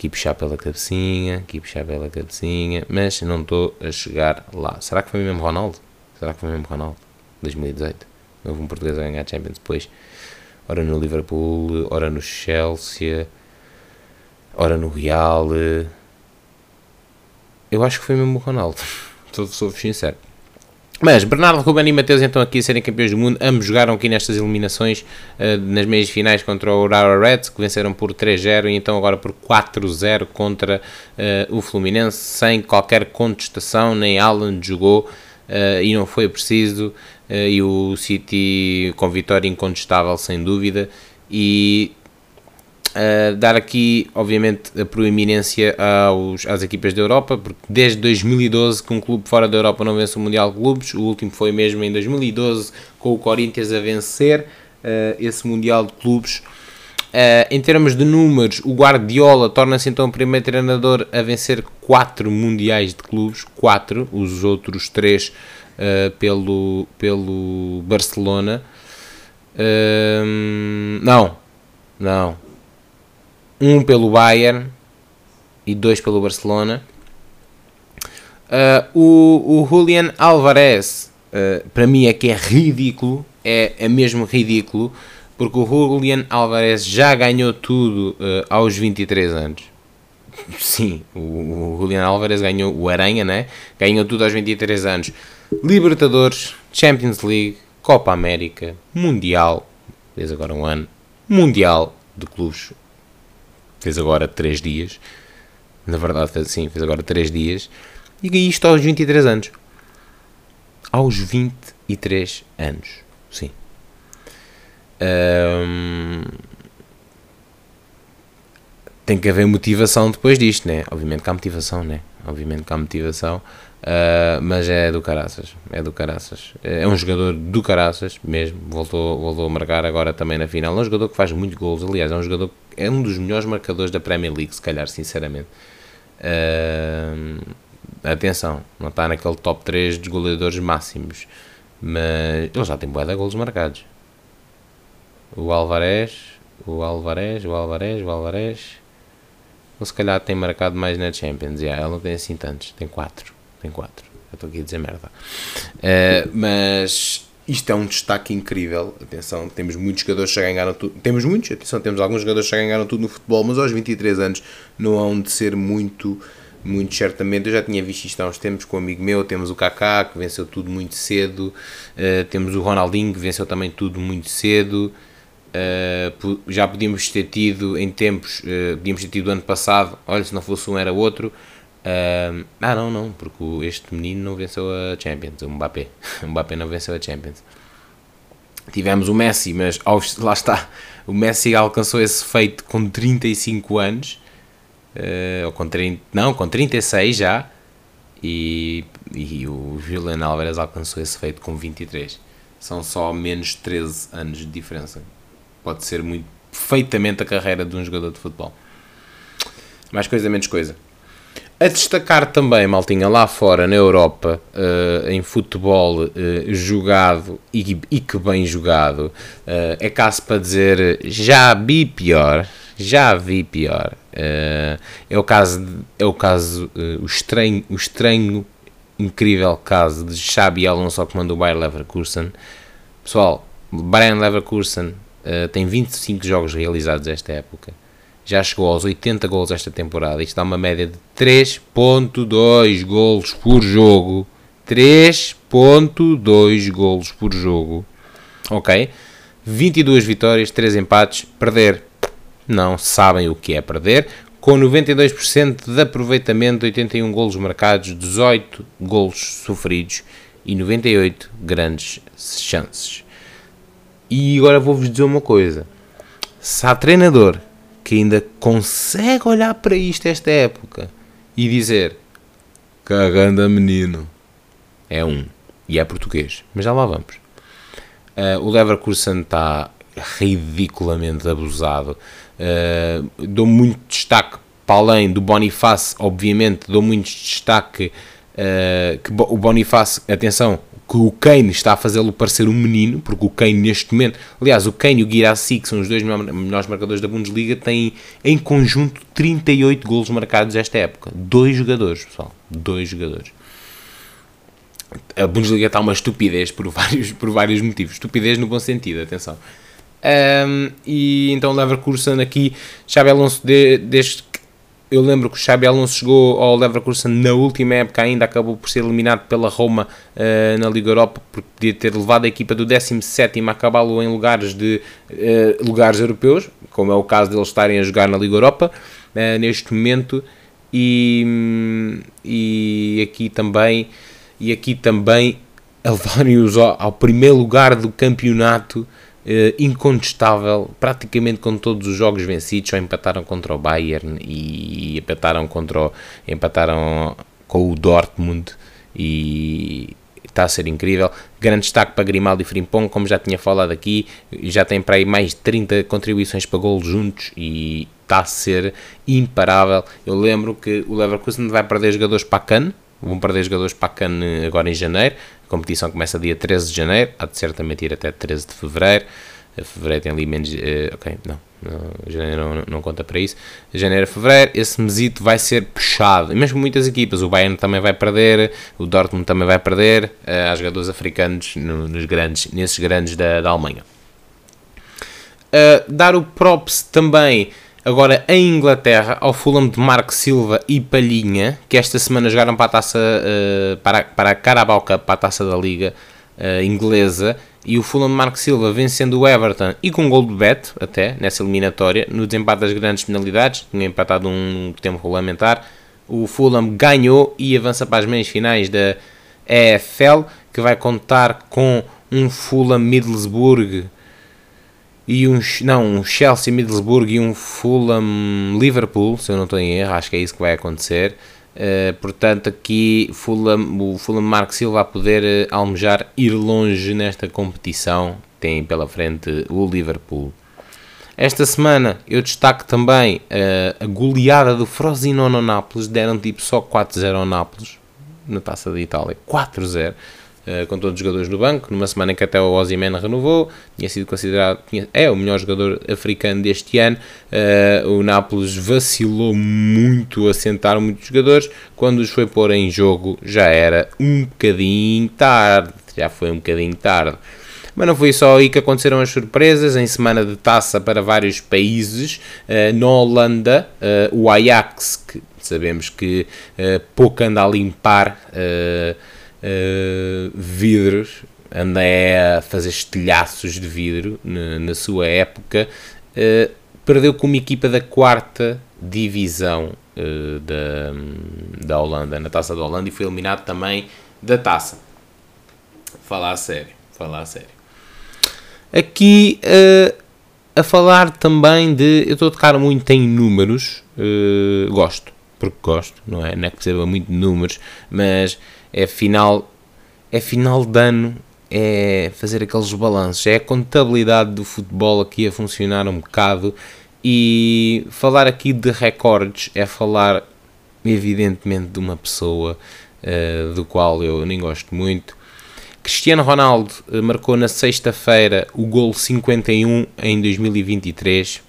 Aqui puxar pela cabecinha, aqui puxar pela cabecinha, mas não estou a chegar lá. Será que foi mesmo Ronaldo? Será que foi mesmo Ronaldo? 2018. Houve um português a ganhar a Champions depois. Ora no Liverpool, ora no Chelsea, ora no Real eu acho que foi mesmo o Ronaldo. Sou, sou sincero. Mas Bernardo, Ruben e Mateus então aqui a serem campeões do mundo, ambos jogaram aqui nestas eliminações uh, nas meias finais contra o Urawa Reds, que venceram por 3-0 e então agora por 4-0 contra uh, o Fluminense, sem qualquer contestação, nem Alan jogou uh, e não foi preciso, e o City com vitória incontestável sem dúvida, e Dar aqui, obviamente, a proeminência aos, às equipas da Europa, porque desde 2012 que um clube fora da Europa não vence o Mundial de Clubes, o último foi mesmo em 2012 com o Corinthians a vencer uh, esse Mundial de Clubes. Uh, em termos de números, o Guardiola torna-se então o primeiro treinador a vencer 4 Mundiais de Clubes, 4, os outros 3 pelo, pelo Barcelona. não, não, um pelo Bayern e dois pelo Barcelona. Uh, o, o Julian Alvarez, uh, para mim é que é ridículo, é, é mesmo ridículo, porque o Julian Alvarez já ganhou tudo uh, aos 23 anos. Sim, o, o Julian Alvarez ganhou o Aranha, né? Ganhou tudo aos 23 anos. Libertadores, Champions League, Copa América, Mundial, fez agora um ano mundial de clubes, fez agora 3 dias, na verdade sim, fez agora 3 dias, e isto aos 23 anos. Aos 23 anos, sim. Um, tem que haver motivação depois disto, né? Obviamente que há motivação, né? Obviamente que há motivação, uh, mas é do caraças, é do caraças. É um jogador do caraças mesmo, voltou, voltou a marcar agora também na final. É um jogador que faz muito gols, aliás, é um jogador, é um dos melhores marcadores da Premier League, se calhar, sinceramente. Uh, atenção, não está naquele top 3 dos goleadores máximos, mas ele já tem boa de golos marcados. O Alvarez, o Alvarez, o Alvarez, o Alvarez ou se calhar tem marcado mais na Champions. Yeah, ela não tem assim tantos, tem 4. Tem 4. Eu estou aqui a dizer merda. Uh, mas isto é um destaque incrível. Atenção, temos muitos jogadores que já ganharam tudo. Temos muitos, atenção, temos alguns jogadores que já ganharam tudo no futebol, mas aos 23 anos não hão de ser muito, muito certamente. Eu já tinha visto isto há uns tempos com um amigo meu. Temos o Kaká, que venceu tudo muito cedo. Uh, temos o Ronaldinho, que venceu também tudo muito cedo. Uh, já podíamos ter tido em tempos, uh, podíamos ter tido ano passado, olha, se não fosse um era outro. Uh, ah, não, não, porque este menino não venceu a Champions, o Mbappé. O Mbappé não venceu a Champions. Tivemos o Messi, mas lá está, o Messi alcançou esse feito com 35 anos, ou com 30, não, com 36 já, e, e o Julian Alvarez alcançou esse feito com 23. São só menos 13 anos de diferença pode ser muito perfeitamente a carreira de um jogador de futebol. Mais coisa, menos coisa. A destacar também, Maltinha, lá fora na Europa, uh, em futebol uh, jogado e, e, que bem jogado, uh, é caso para dizer já vi pior, já vi pior. é o caso, é o, caso o, estranho, o estranho, incrível caso de Xabi Alonso que mandou o Bayer Leverkusen. Pessoal, Bayern Leverkusen tem 25 jogos realizados esta época. Já chegou aos 80 gols esta temporada. Isto dá uma média de 3.2 gols por jogo. 3.2 gols por jogo. Ok? 22 vitórias, 3 empates. Perder. Não sabem o que é perder. Com 92% de aproveitamento, 81 golos marcados, 18 golos sofridos e 98 grandes chances. E agora vou-vos dizer uma coisa: se há treinador que ainda consegue olhar para isto esta época e dizer caganda menino, é um e é português, mas já lá vamos. Uh, o Leverkusen está ridiculamente abusado. Uh, dou muito destaque para além do Bonifácio, obviamente, dou muito destaque uh, que o Bonifácio, atenção, que o Kane está a fazê-lo parecer um menino, porque o Kane neste momento, aliás, o Kane e o Guirassi, que são os dois melhores marcadores da Bundesliga, têm em conjunto 38 golos marcados esta época. Dois jogadores, pessoal. Dois jogadores. A Bundesliga está uma estupidez por vários, por vários motivos. Estupidez no bom sentido, atenção. Um, e então Leverkusen aqui, Xabi Alonso, de, desde eu lembro que o Xabi Alonso chegou ao Leverkusen na última época ainda, acabou por ser eliminado pela Roma uh, na Liga Europa, porque podia ter levado a equipa do 17 a acabá-lo em lugares, de, uh, lugares europeus, como é o caso deles estarem a jogar na Liga Europa uh, neste momento, e, e aqui também e aqui também a levarem-os ao, ao primeiro lugar do campeonato Uh, incontestável, praticamente com todos os jogos vencidos, só empataram contra o Bayern e empataram contra o, empataram com o Dortmund e está a ser incrível. Grande destaque para Grimaldo e Frimpong, como já tinha falado aqui, já tem para aí mais de 30 contribuições para golos juntos e está a ser imparável. Eu lembro que o Leverkusen vai perder jogadores para a Cannes, vão perder jogadores para a Cannes agora em janeiro, a competição começa dia 13 de janeiro, há de certamente ir até 13 de fevereiro. A fevereiro tem ali menos. Uh, ok, não, não janeiro não, não, conta para isso. Janeiro a fevereiro, esse mesito vai ser puxado. E mesmo muitas equipas, o Bayern também vai perder, o Dortmund também vai perder. Uh, há jogadores africanos no, nos grandes, nesses grandes da, da Alemanha. Uh, dar o props também Agora, em Inglaterra, ao Fulham de Marco Silva e Palhinha, que esta semana jogaram para a taça, uh, para, para a Carabao Cup, para a taça da Liga, uh, inglesa e o Fulham Marco Silva vencendo o Everton e com um gol de Beto até nessa eliminatória no desempate das grandes penalidades tinha empatado um tempo regulamentar o Fulham ganhou e avança para as meias finais da EFL que vai contar com um Fulham Middlesbrough e um, não, um Chelsea Middlesbrough e um Fulham Liverpool, se eu não estou em erro, acho que é isso que vai acontecer. Uh, portanto, aqui Fulham, o Fulham Marco Silva vai poder uh, almejar ir longe nesta competição. Tem pela frente o Liverpool. Esta semana eu destaco também uh, a goleada do Frosinone ao Nápoles. Deram tipo só 4-0 ao Nápoles na taça da Itália. 4-0. Uh, com todos os jogadores no banco, numa semana em que até o Ozyman renovou, tinha sido considerado, tinha, é o melhor jogador africano deste ano, uh, o Nápoles vacilou muito a sentar muitos jogadores, quando os foi pôr em jogo já era um bocadinho tarde, já foi um bocadinho tarde. Mas não foi só aí que aconteceram as surpresas. Em semana de taça para vários países, uh, na Holanda, uh, o Ajax, que sabemos que pouco anda a limpar uh, vidros, anda a fazer estilhaços de vidro na, na sua época, uh, perdeu com uma equipa da quarta divisão uh, da, da Holanda, na taça da Holanda, e foi eliminado também da taça. Falar a sério, falar a sério. Aqui a falar também de. Eu estou a tocar muito em números, gosto, porque gosto, não é? Não é que perceba muito de números, mas é final, é final de ano, é fazer aqueles balanços, é a contabilidade do futebol aqui a funcionar um bocado. E falar aqui de recordes é falar evidentemente de uma pessoa uh, do qual eu nem gosto muito. Cristiano Ronaldo uh, marcou na sexta-feira o gol 51 em 2023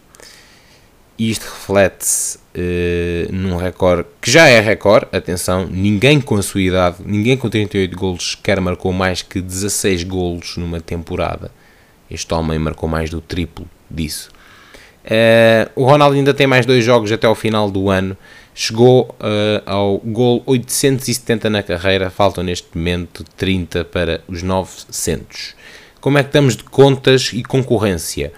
e isto reflete-se uh, num recorde que já é recorde, atenção, ninguém com a sua idade, ninguém com 38 golos sequer marcou mais que 16 golos numa temporada. Este homem marcou mais do triplo disso. Uh, o Ronaldo ainda tem mais dois jogos até ao final do ano. Chegou uh, ao gol 870 na carreira, faltam neste momento 30 para os 900. Como é que estamos de contas e concorrência?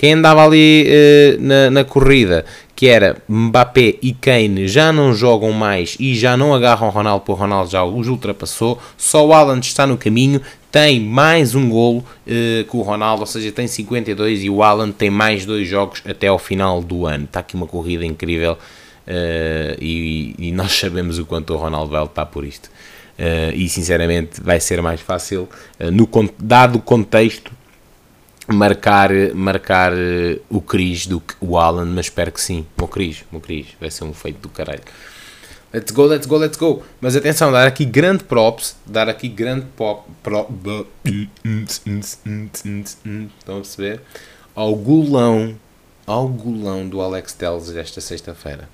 Quem andava ali uh, na, na corrida, que era Mbappé e Kane, já não jogam mais e já não agarram Ronaldo, porque Ronaldo já os ultrapassou. Só o Alan está no caminho, tem mais um golo uh, que o Ronaldo, ou seja, tem 52 e o Alan tem mais dois jogos até ao final do ano. Está aqui uma corrida incrível uh, e, e, nós sabemos o quanto o Ronaldo vai lutar por isto. E sinceramente vai ser mais fácil, no, dado o contexto marcar, marcar uh, o Cris do que o Alan, mas espero que sim. O Cris, o Cris, vai ser um feito do caralho. Let's go, let's go, let's go. Mas atenção, dar aqui grande props, dar aqui grande pop, pro, estão a perceber? Ao golão, ao do Alex Telles desta sexta-feira.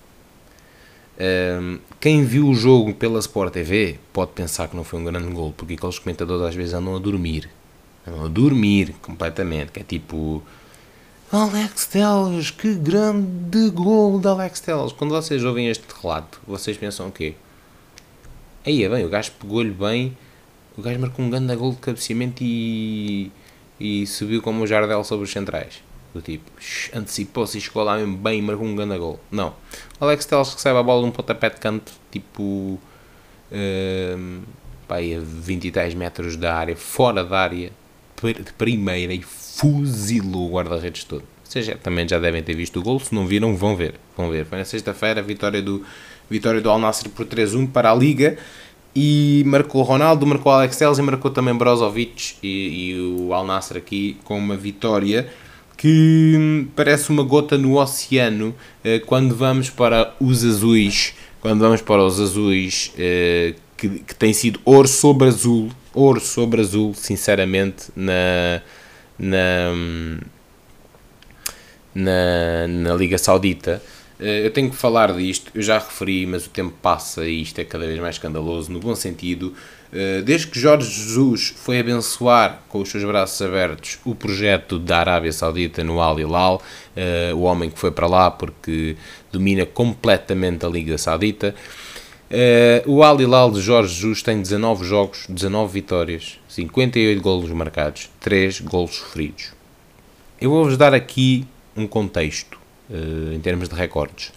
Um, quem viu o jogo pela Sport TV pode pensar que não foi um grande gol, porque aqueles comentadores às vezes andam a dormir a dormir completamente, que é tipo Alex Telles, que grande gol de Alex Telles. Quando vocês ouvem este relato, vocês pensam o quê? Aí é bem, o gajo pegou-lhe bem, o gajo marcou um grande gol de cabeceamento e, e subiu como o Jardel sobre os centrais. Do tipo, antecipou-se e chegou lá mesmo bem e marcou um grande gol. Não. Alex Telles recebe a bola de um pontapé de canto, tipo, uh, pá, a 20 e 10 metros da área, fora da área, de primeira e fuzilou o guarda-redes todo. Vocês também já devem ter visto o gol, se não viram, vão ver. Vão ver. Foi na sexta-feira, vitória do, vitória do Al Nassr por 3-1 para a Liga. E marcou Ronaldo, marcou Alex Telles e marcou também Brozovic e, e o Al Nassr aqui com uma vitória que parece uma gota no oceano eh, quando vamos para os azuis, quando vamos para os azuis eh, que, que tem sido ouro sobre azul, ouro sobre azul, sinceramente, na, na, na, na Liga Saudita. Eh, eu tenho que falar disto, eu já referi, mas o tempo passa e isto é cada vez mais escandaloso, no bom sentido. Eh, desde que Jorge Jesus foi abençoar com os seus braços abertos o projeto da Arábia Saudita no Al Hilal, eh, o homem que foi para lá porque domina completamente a Liga Saudita, Uh, o Al Hilal de Jorge Jesus tem 19 jogos, 19 vitórias, 58 golos marcados, 3 golos sofridos. Eu vou-vos dar aqui um contexto uh, em termos de recordes.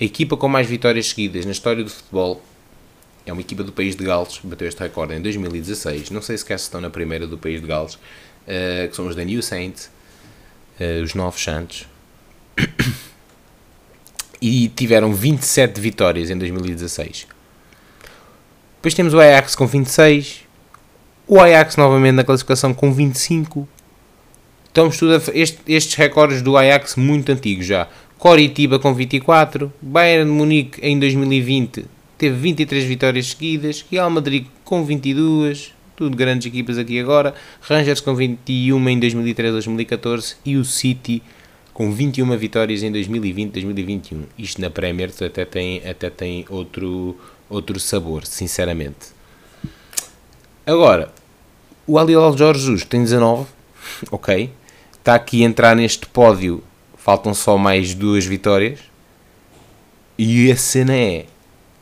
A equipa com mais vitórias seguidas na história do futebol é uma equipa do país de Gales, bateu este recorde em 2016. Não sei sequer se estão na primeira do país de Gales, uh, que são os da New Saints, os Novos Santos. E tiveram 27 vitórias em 2016. Depois temos o Ajax com 26, o Ajax novamente na classificação com 25. Estamos tudo este, estes recordes do Ajax muito antigos já. Coritiba com 24, Bayern de Munique em 2020 teve 23 vitórias seguidas, Real Madrid com 22, tudo grandes equipas aqui agora, Rangers com 21 em 2013-2014 e o City com 21 vitórias em 2020-2021. Isto na Premier até tem, até tem outro, outro sabor, sinceramente. Agora, o Alilal Jorge Jesus tem 19, ok. Está aqui a entrar neste pódio, faltam só mais duas vitórias. E a cena é,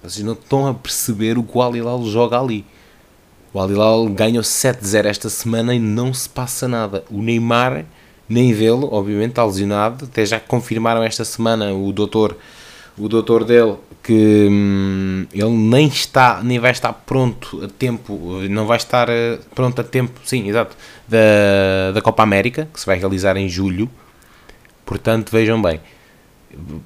vocês não estão a perceber o que o Alilal joga ali. O Alilal ganhou 7-0 esta semana e não se passa nada. O Neymar nem vê-lo, obviamente está lesionado, até já confirmaram esta semana o doutor, o doutor dele que hum, ele nem está, nem vai estar pronto a tempo, não vai estar uh, pronto a tempo, sim, exato, da, da Copa América, que se vai realizar em julho, portanto vejam bem,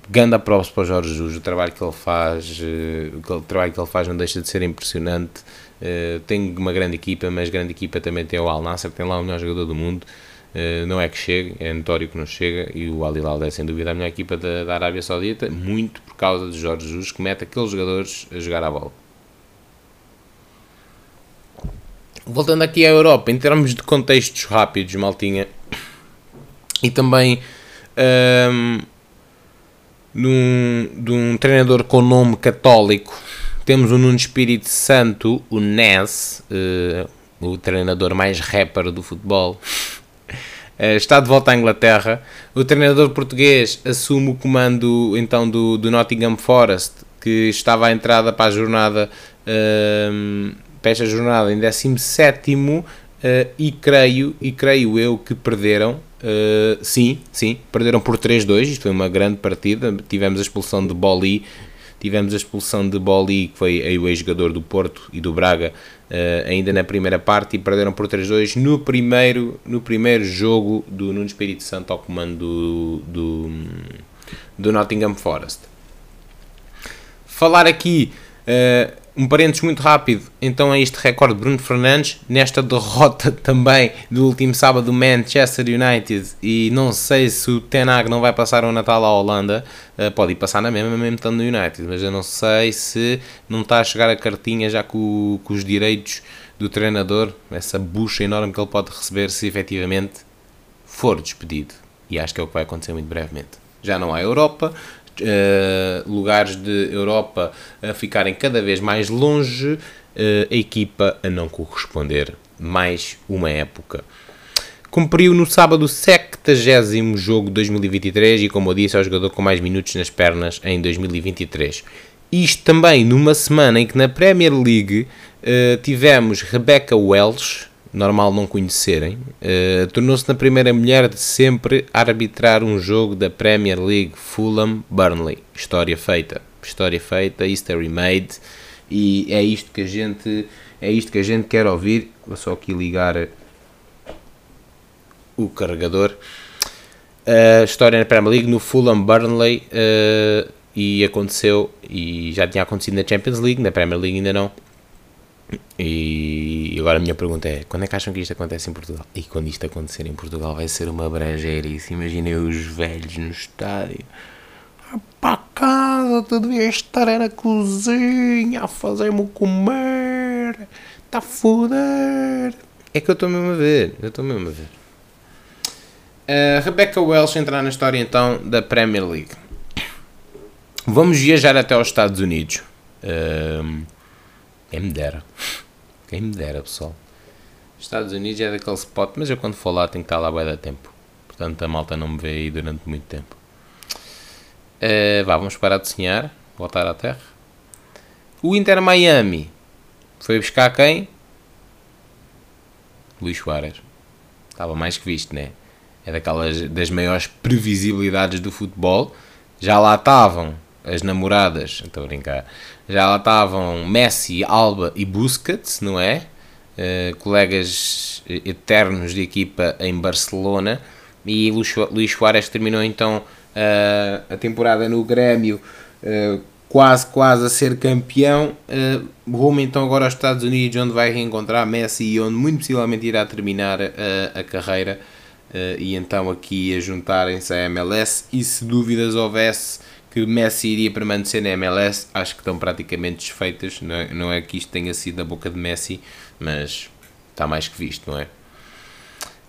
ganda props para o Jorge Jesus, o trabalho que ele faz, uh, o trabalho que ele faz não deixa de ser impressionante, uh, tem uma grande equipa, mas grande equipa também tem o Al Nasser, tem lá o melhor jogador do mundo, eh, não é que chegue, é notório que não chega e o Al Hilal é sem dúvida a melhor equipa da, da Arábia Saudita, muito por causa de Jorge Jesus que mete aqueles jogadores a jogar a bola. Voltando aqui à Europa, em termos de contextos rápidos, maltinha, e também um, num, de um treinador com nome católico, temos o Nuno Espírito Santo, o Nes, uh, o treinador mais rapper do futebol, eh, está de volta à Inglaterra. O treinador português assume o comando então do, do Nottingham Forest, que estava à entrada para a jornada, uh, para esta jornada em 17 uh, eh, e creio, e creio eu que perderam. Uh, sim, sim, perderam por 3-2. Isto foi uma grande partida. Tivemos a expulsão de Boli, tivemos a expulsão de Boli, que foi o ex-jogador do Porto e do Braga, uh, ainda na primeira parte e perderam por 3-2 no primeiro, no primeiro jogo do Nuno Espírito Santo ao comando do, do, do Nottingham Forest. Falar aqui uh, um parênteses muito rápido, então é este recorde de Bruno Fernandes, nesta derrota também do último sábado do Manchester United, e não sei se o Tenag não vai passar o Natal à Holanda, uh, pode ir passar na mesma, mesmo estando no United, mas eu não sei se não está a chegar a cartinha já com, com os direitos do treinador, essa bucha enorme que ele pode receber se efetivamente for despedido. E acho que é o que vai acontecer muito brevemente. Já não há Europa, uh, lugares de Europa a ficarem cada vez mais longe, uh, a equipa a não corresponder mais uma época. Cumpriu no sábado o 70 jogo de 2023 e, como eu disse, é o jogador com mais minutos nas pernas em 2023. Isto também numa semana em que na Premier League uh, tivemos Rebecca Welsh, normal não conhecerem, uh, tornou-se na primeira mulher de sempre a arbitrar um jogo da Premier League Fulham Burnley. História feita, história feita, history made, e é isto que a gente é isto que a gente quer ouvir. Vou só aqui ligar o carregador. Uh, história na Premier League no Fulham Burnley uh, e aconteceu e já tinha acontecido na Champions League, na Premier League ainda não e agora a minha pergunta é: quando é que acham que isto acontece em Portugal? E quando isto acontecer em Portugal vai ser uma brejeirice. Imaginem os velhos no estádio. Para casa, tu devias estar na cozinha a fazer-me comer. Está a foder. É que eu estou mesmo a ver. Eu estou mesmo a ver. Uh, Rebecca Welsh entrar na história então da Premier League. Vamos viajar até aos Estados Unidos. Uh, quem me dera. Quem me dera, pessoal. Estados Unidos é daquele spot, mas eu quando for lá tenho que estar lá bem da tempo. Portanto, a malta não me vê aí durante muito tempo. Uh, vá, vamos parar de sonhar. Voltar à Terra. O Inter Miami foi buscar quem? Luís Soares. Estava mais que visto, né? É daquelas das maiores previsibilidades do futebol. Já lá estavam as namoradas, estou a brincar. Já lá estavam Messi, Alba e Busquets, não é? Uh, colegas eternos de equipa em Barcelona. E Luís Soares terminou então uh, a temporada no Grêmio. Uh, quase, quase a ser campeão. Uh, rumo então agora aos Estados Unidos, onde vai reencontrar Messi e onde muito possivelmente irá terminar a carreira. Uh, e então aqui a juntarem-se à MLS. E se dúvidas houvesse que Messi iria permanecer na MLS, acho que estão praticamente desfeitas. Não é, não é que isto tenha sido da boca de Messi, mas está mais que visto, não é?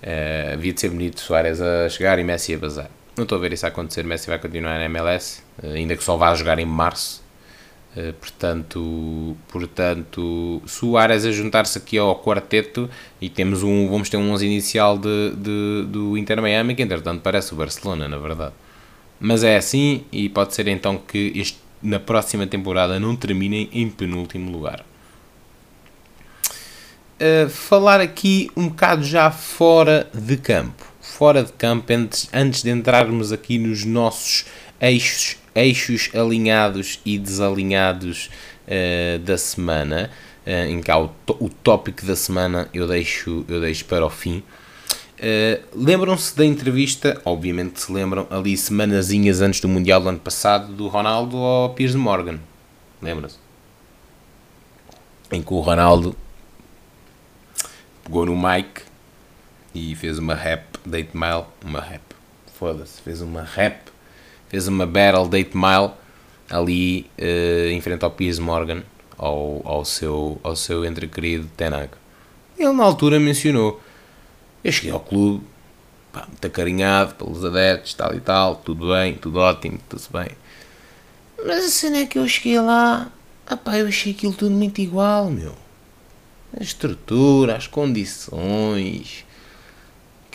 Uh, havia de ser bonito Soares a chegar e Messi a bazar. Não estou a ver isso acontecer. Messi vai continuar na MLS, eh, ainda que só vá jogar em março. Uh, portanto, portanto, Soares a juntar-se aqui ao quarteto e temos um, vamos ter um 11 inicial de, de, do Inter Miami que entretanto parece o Barcelona, na verdade. Mas é assim e pode ser então que este, na próxima temporada não terminem em penúltimo lugar. Uh, falar aqui um bocado já fora de campo fora de campo antes, antes de entrarmos aqui nos nossos eixos, eixos alinhados e desalinhados uh, da semana, uh, em que há o, o tópico da semana eu deixo, eu deixo para o fim. Uh, lembram-se da entrevista, obviamente se lembram, ali semanazinhas antes do Mundial do ano passado, do Ronaldo ao Piers Morgan. Lembram-se? Em que o Ronaldo pegou no mic e fez uma rap 8 Mile, uma rap, foda-se, fez uma rap, fez uma battle 8 Mile ali uh, em frente ao Piers Morgan, ao, ao seu, ao seu entre querido Tenag. Ele na altura mencionou, eu cheguei ao clube, pá, muito acarinhado pelos adeptos, tal e tal, tudo bem, tudo ótimo, tudo bem. Mas a cena é que eu cheguei lá, apá, eu achei aquilo tudo muito igual, meu. A estrutura, as condições,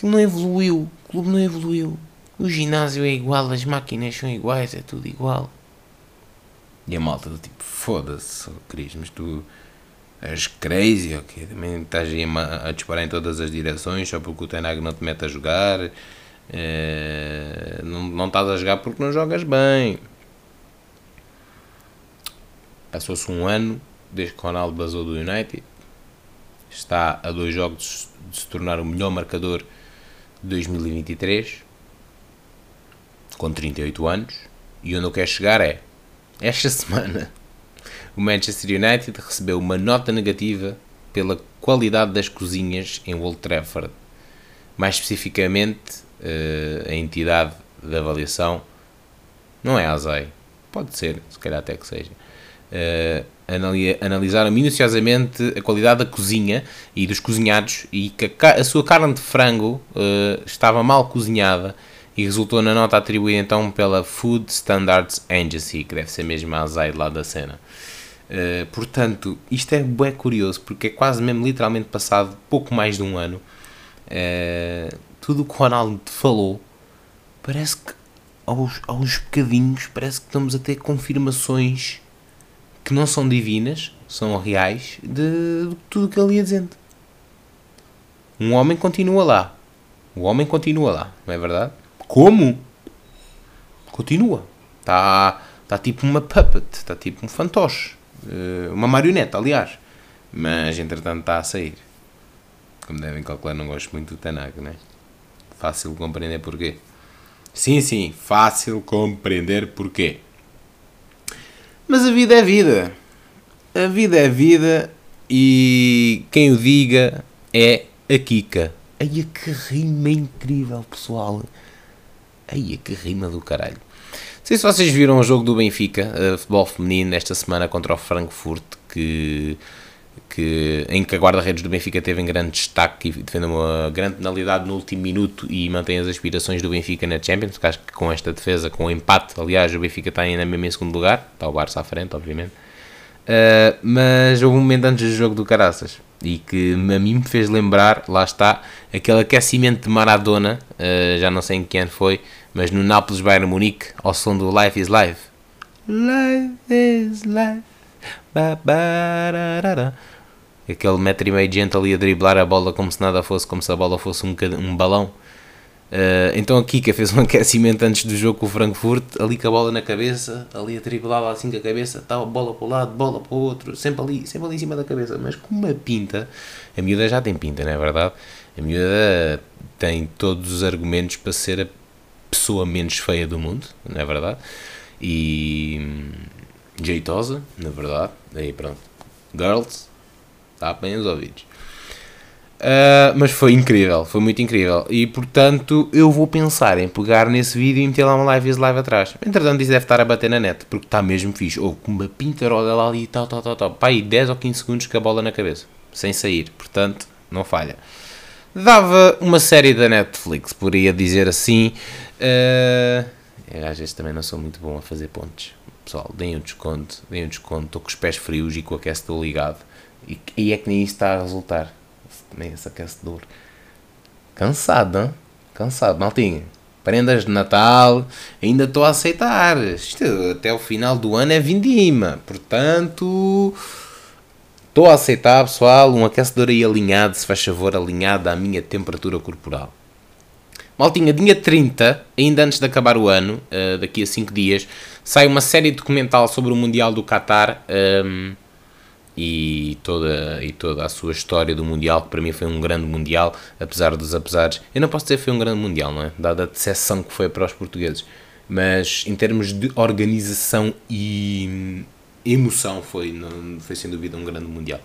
Aquilo não evoluiu. O clube não evoluiu. O ginásio é igual, as máquinas são iguais, é tudo igual. E a malta do tipo, foda-se, Cris, mas tu és crazy, ok? Também estás aí a, a, disparar em todas as direções só porque o Tenag não te mete a jogar. É, não, não estás a jogar porque não jogas bem. Passou-se um ano desde que o Ronaldo basou do United. Está a dois jogos de se tornar o melhor marcador 2023, com 38 anos, e onde eu quero chegar é, esta semana, o Manchester United recebeu uma nota negativa pela qualidade das cozinhas em Old Trafford. Mais especificamente, uh, a entidade de avaliação não é a ASAI, pode ser, se calhar até que seja. Uh, analisaram minuciosamente a qualidade da cozinha e dos cozinhados e que a, sua carne de frango uh, estava mal cozinhada e resultou na nota atribuída então pela Food Standards Agency, que deve ser mesmo a azai lá da cena. Uh, portanto, isto é bem curioso porque é quase mesmo literalmente passado pouco mais de um ano. Uh, tudo o que o Ronaldo falou parece que aos, aos bocadinhos parece que estamos a ter confirmações que não são divinas, são reais, de, de tudo o que ele ia dizendo. Um homem continua lá. O homem continua lá, não é verdade? Como? Continua. Está tá tipo uma puppet, está tipo um fantoche. Eh, uma marioneta, aliás. Mas entretanto está a sair. Como devem calcular, não gosto muito do Tanaka, né? Fácil compreender porquê. Sim, sim, fácil compreender porquê. Mas a vida é vida. A vida é vida e quem o diga é a Kika. Ai, que rima incrível, pessoal. Ai, que rima do caralho. Sei se vocês viram o jogo do Benfica, uh, futebol feminino, esta semana contra o Frankfurt, que que, em que a guarda-redes do Benfica teve em grande destaque e defendeu uma grande penalidade no último minuto e mantém as aspirações do Benfica na Champions, acho que com esta defesa, com o empate, aliás, o Benfica está ainda mesmo em segundo lugar, está o Barça à frente, obviamente. Uh, mas houve um momento antes do jogo do Caraças e que a mim me fez lembrar, lá está, aquele aquecimento de Maradona, uh, já não sei em que ano foi, mas no Nápoles Bayern Munique, ao som do Life is Life. Life is Life. Aquele metro e meio de gente ali a driblar a bola como se nada fosse, como se a bola fosse um, um balão. Uh, então a Kika fez um aquecimento antes do jogo com o Frankfurt, ali com a bola na cabeça, ali a driblar lá assim com a cabeça, estava bola para o lado, bola para o outro, sempre ali, sempre ali em cima da cabeça, mas com uma pinta, a miúda já tem pinta, não é verdade? A miúda tem todos os argumentos para ser a pessoa menos feia do mundo, não é verdade? E jeitosa, na verdade, aí pronto, girls, tapem os ouvidos. Uh, mas foi incrível, foi muito incrível. E portanto eu vou pensar em pegar nesse vídeo e meter lá uma live live atrás. Entretanto, isso deve estar a bater na net, porque está mesmo fixe. Ou com uma pintarola lá ali e tal, tal, tal, tal. Pá, aí 10 ou 15 segundos com a bola na cabeça, sem sair. Portanto, não falha. Dava uma série da Netflix, poderia dizer assim. Uh, às vezes também não sou muito bom a fazer pontes. Pessoal, deem um desconto, deem um desconto. Estou com os pés frios e com o aquecedor ligado. E, e é que nem isso está a resultar nem esse aquecedor. Cansado, hein? Cansado, maltinha. Prendas de Natal, ainda estou a aceitar. Isto até o final do ano é vindima. Portanto, estou a aceitar, pessoal, um aquecedor aí alinhado, se faz favor, alinhado à minha temperatura corporal. Maltinha, dia 30, ainda antes de acabar o ano, uh, daqui a 5 dias, sai uma série documental sobre o Mundial do Qatar. Um, ehm, e toda, e toda a sua história do Mundial, que para mim foi um grande Mundial, apesar dos apesares. Eu não posso dizer que foi um grande Mundial, não é? Dada a decepção que foi para os portugueses. Mas em termos de organização e emoção, foi, não, foi sem dúvida um grande Mundial.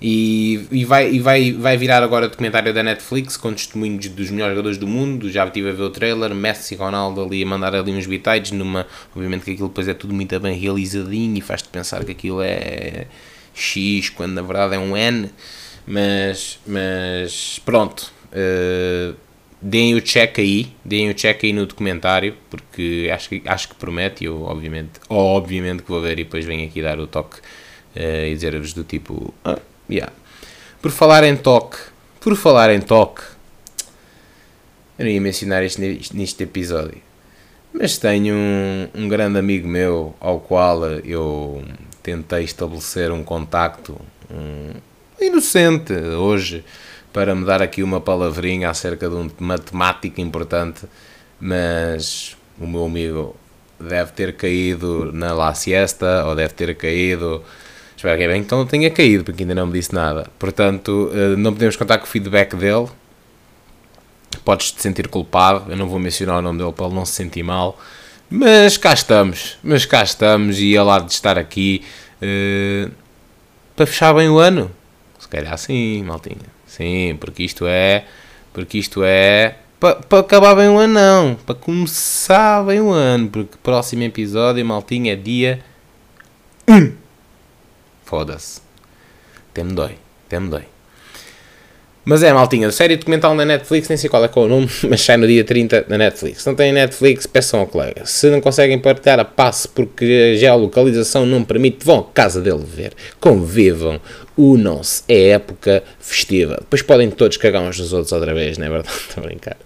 E, e, vai, e vai, vai virar agora documentário da Netflix com testemunhos dos melhores jogadores do mundo. Já estive a ver o trailer, Messi e Ronaldo ali a mandar ali uns bitites numa. Obviamente que aquilo depois é tudo muito bem realizadinho e faz-te pensar que aquilo é X, quando na verdade é um N, mas, mas pronto, uh, deem o check aí, deem o check aí no documentário, porque acho que, acho que promete, eu obviamente, obviamente que vou ver e depois venho aqui dar o toque uh, e dizer-vos do tipo, ah, yeah. Por falar em toque, por falar em toque, eu não ia mencionar isto neste episódio, mas tenho um, um grande amigo meu ao qual eu tentei estabelecer um contacto um, inocente hoje para me dar aqui uma palavrinha acerca de uma temática importante, mas o meu amigo deve ter caído na La Siesta ou deve ter caído. Que é bem que não tenha caído, porque ainda não me disse nada. Portanto, eh, não podemos contar com o feedback dele. Podes te sentir culpado. Eu não vou mencionar o nome dele para ele não se sentir mal. Mas cá estamos, mas cá estamos e ele há de estar aqui uh, para fechar bem o ano. Se calhar sim, maltinha. Sim, porque isto é. Porque isto é. Para, para acabar bem o ano, não. Para começar bem o ano. Porque próximo episódio, maltinha, é dia. Foda-se. Até me dói. Até me dói. Mas é, maltinha, série documental na Netflix, nem sei qual é, qual é o nome, mas sai no dia 30 na Netflix. Se não tem Netflix, peçam ao colega. Se não conseguem partilhar a passe porque a localização não permite, vão à casa dele ver. Convivam, unam-se, é época festiva. Depois podem todos cagar uns nos outros outra vez, não é verdade? Estou a brincar.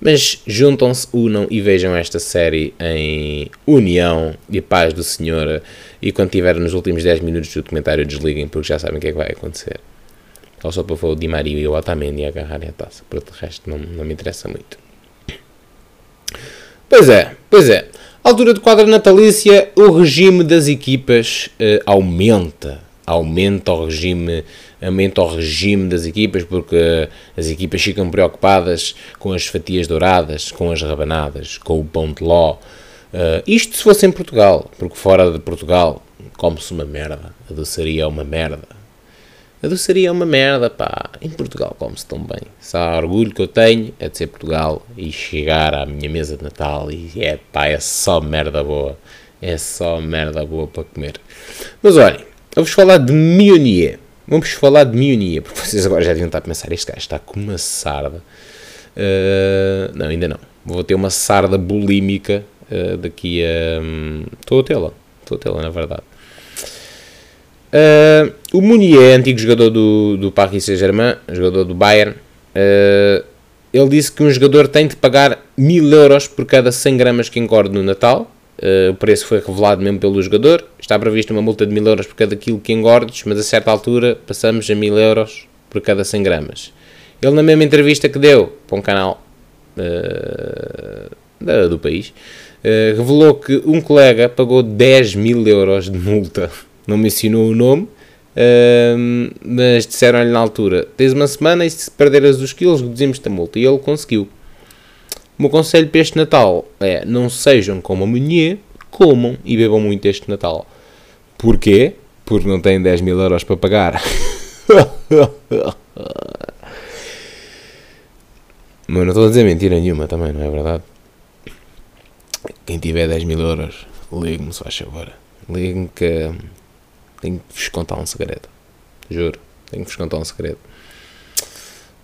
Mas juntam-se, unam e vejam esta série em união e paz do Senhor. E quando tiver nos últimos 10 minutos do documentário, desliguem porque já sabem o que é que vai acontecer. Ou só para o Di Maria e o Otamendi agarrarem a taça. Por outro resto, não, não me interessa muito. Pois é, pois é. altura de quadra natalícia, o regime das equipas uh, aumenta. Aumenta o regime aumenta o regime das equipas porque as equipas ficam preocupadas com as fatias douradas, com as rabanadas, com o pão de ló. Uh, isto se fosse em Portugal, porque fora de Portugal come-se uma merda, a doçaria é uma merda, a doçaria é uma merda, pá. Em Portugal come-se tão bem. Se há orgulho que eu tenho é de ser Portugal e chegar à minha mesa de Natal e é pá, é só merda boa. É só merda boa para comer. Mas olhem, vou-vos falar de Mionier. Vamos falar de Mionier, porque vocês agora já deviam estar a pensar, este gajo está com uma sarda. Uh, não, ainda não. Vou ter uma sarda bulímica uh, daqui a... Um, estou a tê-la. Estou a tê-la, na verdade. Uh, o Munier, antigo jogador do, do Paris Saint-Germain, jogador do Bayern, uh, ele disse que um jogador tem de pagar mil euros por cada 100 gramas que engorde no Natal. uh, o preço foi revelado mesmo pelo jogador. Está prevista uma multa de 1000 euros por cada quilo que engordes, mas a certa altura passamos a 1000 euros por cada 100 gramas. Ele, na mesma entrevista que deu para um canal uh, do país, uh, revelou que um colega pagou 10 mil euros de multa. Não mencionou o nome, uh, mas disseram-lhe na altura: tens uma semana e se perderes os quilos, reduzimos-te a multa. E ele conseguiu. O meu conselho para este Natal é: não sejam como a mulher, comam e bebam muito este Natal. Porquê? Porque não têm 10 mil euros para pagar. Mas não estou a dizer mentira nenhuma também, não é verdade? Quem tiver 10 mil euros, ligue-me se faz favor. Ligue-me que tenho que vos contar um segredo. Juro, tenho que vos contar um segredo.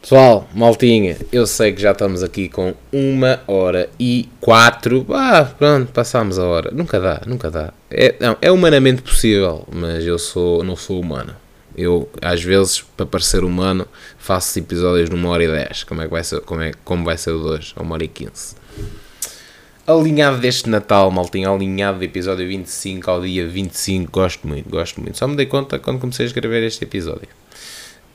Pessoal, maltinha, eu sei que já estamos aqui com uma hora e quatro. Ah, pronto, passámos a hora. Nunca dá, nunca dá. É, não, é humanamente possível, mas eu sou, não sou humano. Eu, às vezes, para parecer humano, faço episódios numa hora e dez. Como, é que vai ser, como, é, como vai ser o de hoje? Uma hora e quinze. Alinhado deste Natal, maltinho, alinhado do episódio 25 ao dia 25, gosto muito, gosto muito. Só me dei conta quando comecei a escrever este episódio.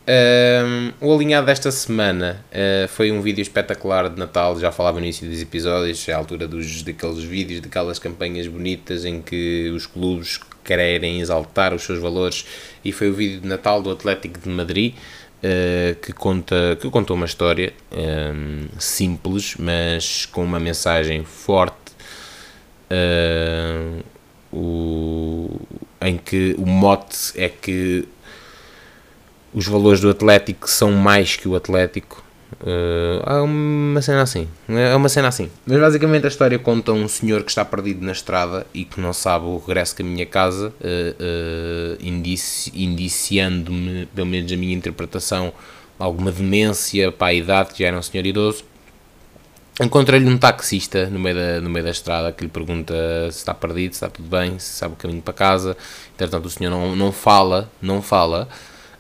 Um, o alinhado desta semana uh, foi um vídeo espetacular de Natal, já falava no início dos episódios, é a altura dos, daqueles vídeos, daquelas campanhas bonitas em que os clubes querem exaltar os seus valores e foi o vídeo de Natal do Atlético de Madrid uh, que, conta, que conta uma história um, simples, mas com uma mensagem forte uh, o, em que o mote é que os valores do Atlético são mais que o Atlético Uh, é uma cena assim. É uma cena assim. Mas basicamente a história conta um senhor que está perdido na estrada e que não sabe o regresso que a casa, uh, uh, indici indiciando-me, pelo menos a minha interpretação, alguma demência para a idade, que já era um senhor idoso. Encontrei-lhe um taxista no meio, da, no meio da estrada que lhe pergunta se está perdido, se está tudo bem, se sabe o caminho para casa. Entretanto, o senhor não, não fala, não fala.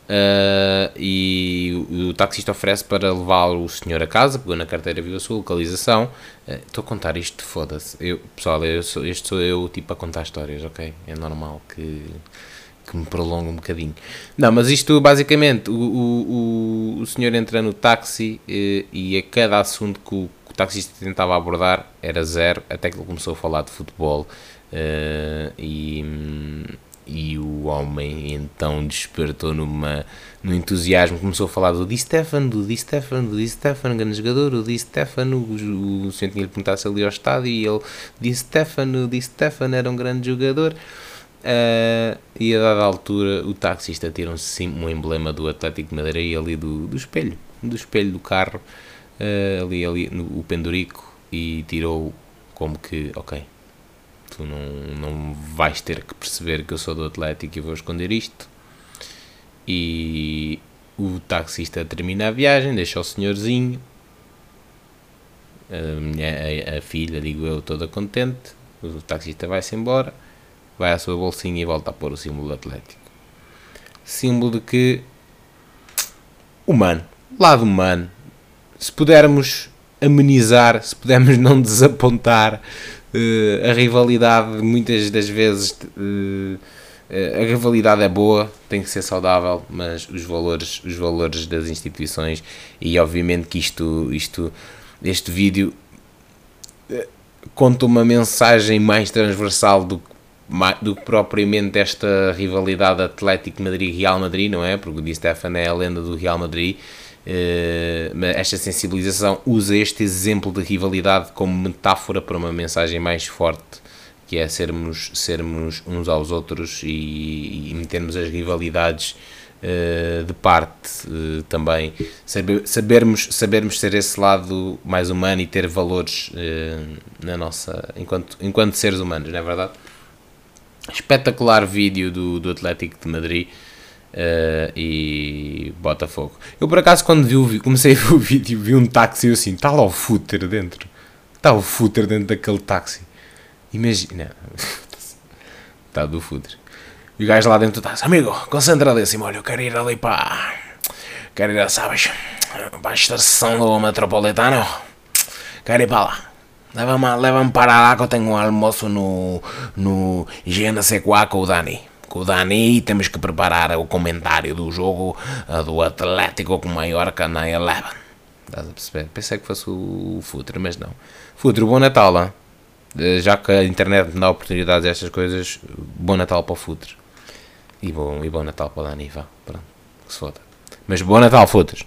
Uh, e o, o, taxista oferece para levar o senhor a casa, pegou na carteira, viu a sua localização. Uh, estou a contar isto, foda-se. Eu, pessoal, eu sou, este sou eu tipo a contar histórias, ok? É normal que, que me prolongue um bocadinho. Não, mas isto basicamente, o, o, o senhor entra no táxi eh, e a cada assunto que o, que o taxista tentava abordar era zero, até que ele começou a falar de futebol. Uh, e, e o homem então despertou numa, no entusiasmo, começou a falar do Di Stefano, do Di Stefano, do Di Stefano, grande jogador, o Di Stefano, o, o tinha-lhe perguntado se ele ia ao estádio e ele, Di Stefano, Di Stefano era um grande jogador. Uh, e a dada altura o taxista tira um, um emblema do Atlético de Madeira e ali do, do espelho, do espelho do carro, uh, ali, ali no, o pendurico e tirou como que, ok, tu não, não vais ter que perceber que eu sou do Atlético e vou esconder isto. E o taxista termina a viagem, deixa o senhorzinho, a, minha, a, a filha, digo eu, toda contente. O taxista vai-se embora, vai à sua bolsinha e volta a pôr o símbolo do Atlético. Símbolo de que humano, lado humano, se pudermos amenizar, se pudermos não desapontar a rivalidade muitas das vezes uh, a rivalidade é boa, tem que ser saudável, mas os valores, os valores das instituições e obviamente que isto, isto este vídeo conta uma mensagem mais transversal do que do que propriamente esta rivalidade Atlético Madrid-Real Madrid, não é? Porque o Di Stefano é a lenda do Real Madrid eh, esta sensibilização usa este exemplo de rivalidade como metáfora para uma mensagem mais forte que é sermos, sermos uns aos outros e, e metermos as rivalidades uh, de parte uh, também saber, sabermos, sabermos ser esse lado mais humano e ter valores na nossa enquanto, enquanto seres humanos, não é verdade? Espetacular vídeo do, do Atlético de Madrid Uh, e Botafogo. Eu por acaso quando vi, comecei a ver o vídeo vi um táxi assim, está lá o footer dentro. Está o footer dentro daquele táxi. Imagina. Está do footer. E o gajo lá dentro está amigo, concentradíssimo, olha, eu quero ir ali para. Quero ir, sabes, para a estação do metropolitano. Quero ir para lá. leva-me leva para lá que eu tenho um almoço no, no GNC4 com o Dani. Com o Dani temos que preparar o comentário do jogo uh, do Atlético com Mallorca na Eleven. Estás a perceber? Pensei que fosse o Futre, mas não. Futre, bom Natal, hein? Eh, já que a internet me dá oportunidades a estas coisas, bom Natal para o Futre. E bom, e bom Natal para o Dani, vá. Pronto, que se foda. Mas bom Natal, Futres.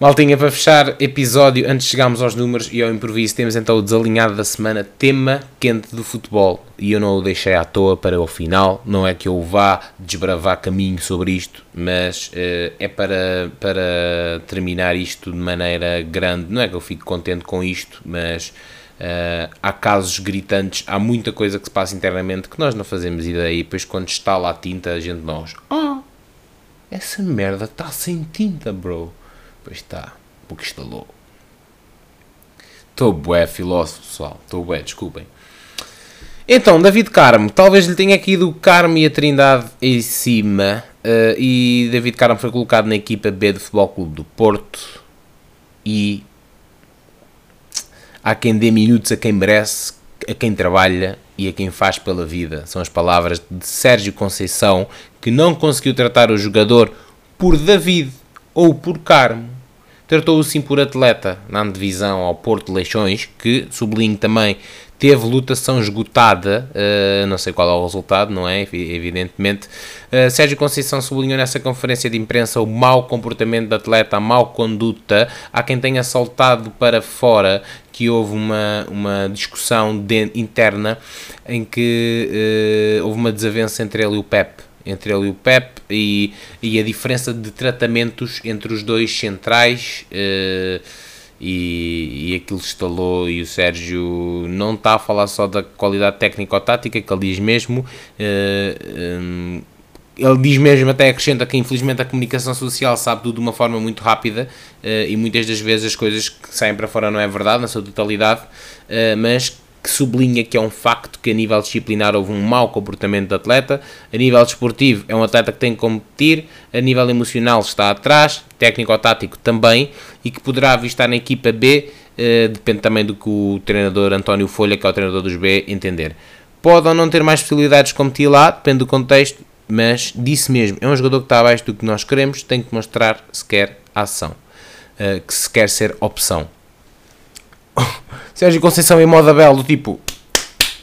Maltinha, para fechar episódio, antes de chegarmos aos números e ao improviso, temos então o desalinhado da semana, tema quente do futebol. E eu não o deixei à toa para o final, não é que eu vá desbravar caminho sobre isto, mas uh, é para, para terminar isto de maneira grande. Não é que eu fique contente com isto, mas uh, há casos gritantes, há muita coisa que se passa internamente que nós não fazemos ideia. E depois, quando está lá a tinta, a gente nós, ah, essa merda está sem tinta, bro Pois está, porque instalou. Estou bué filósofo, pessoal. Estou bué, desculpem. Então, David Carmo, talvez lhe tenha caído o Carmo e a Trindade em cima. Uh, e David Carmo foi colocado na equipa B do Futebol Clube do Porto. E há quem dê minutos a quem merece, a quem trabalha e a quem faz pela vida. São as palavras de Sérgio Conceição, que não conseguiu tratar o jogador por David ou por Carmo. Tratou-o sim por atleta na divisão ao Porto Leixões, que, sublinho também, teve lutação esgotada, uh, não sei qual é o resultado, não é? Evidentemente. Uh, Sérgio Conceição sublinhou nessa conferência de imprensa o mau comportamento do atleta, a mau conduta. Há quem tenha saltado para fora que houve uma, uma discussão de, interna em que uh, houve uma desavença entre ele e o Pep entre ele e o Pep e, e a diferença de tratamentos entre os dois centrais uh, e, e aquilo estalou e o Sérgio não está a falar só da qualidade técnico-tática que ele diz mesmo uh, eh, um, ele diz mesmo, até acrescenta que infelizmente a comunicação social sabe tudo de uma forma muito rápida uh, e muitas das vezes as coisas que saem para fora não é verdade na sua totalidade, mas que sublinha que é um facto que a nível disciplinar houve um mau comportamento do atleta, a nível desportivo é um atleta que tem que competir, a nível emocional está atrás, técnico-tático também, e que poderá estar na equipa B, uh, depende também do que o treinador António Folha, que é o treinador dos B, entender. Pode ou não ter mais possibilidades de competir lá, depende do contexto, mas disse mesmo, é um jogador que está abaixo do que nós queremos, tem que mostrar se quer ação, uh, que se quer ser opção. Sérgio Conceição e moda belo, tipo,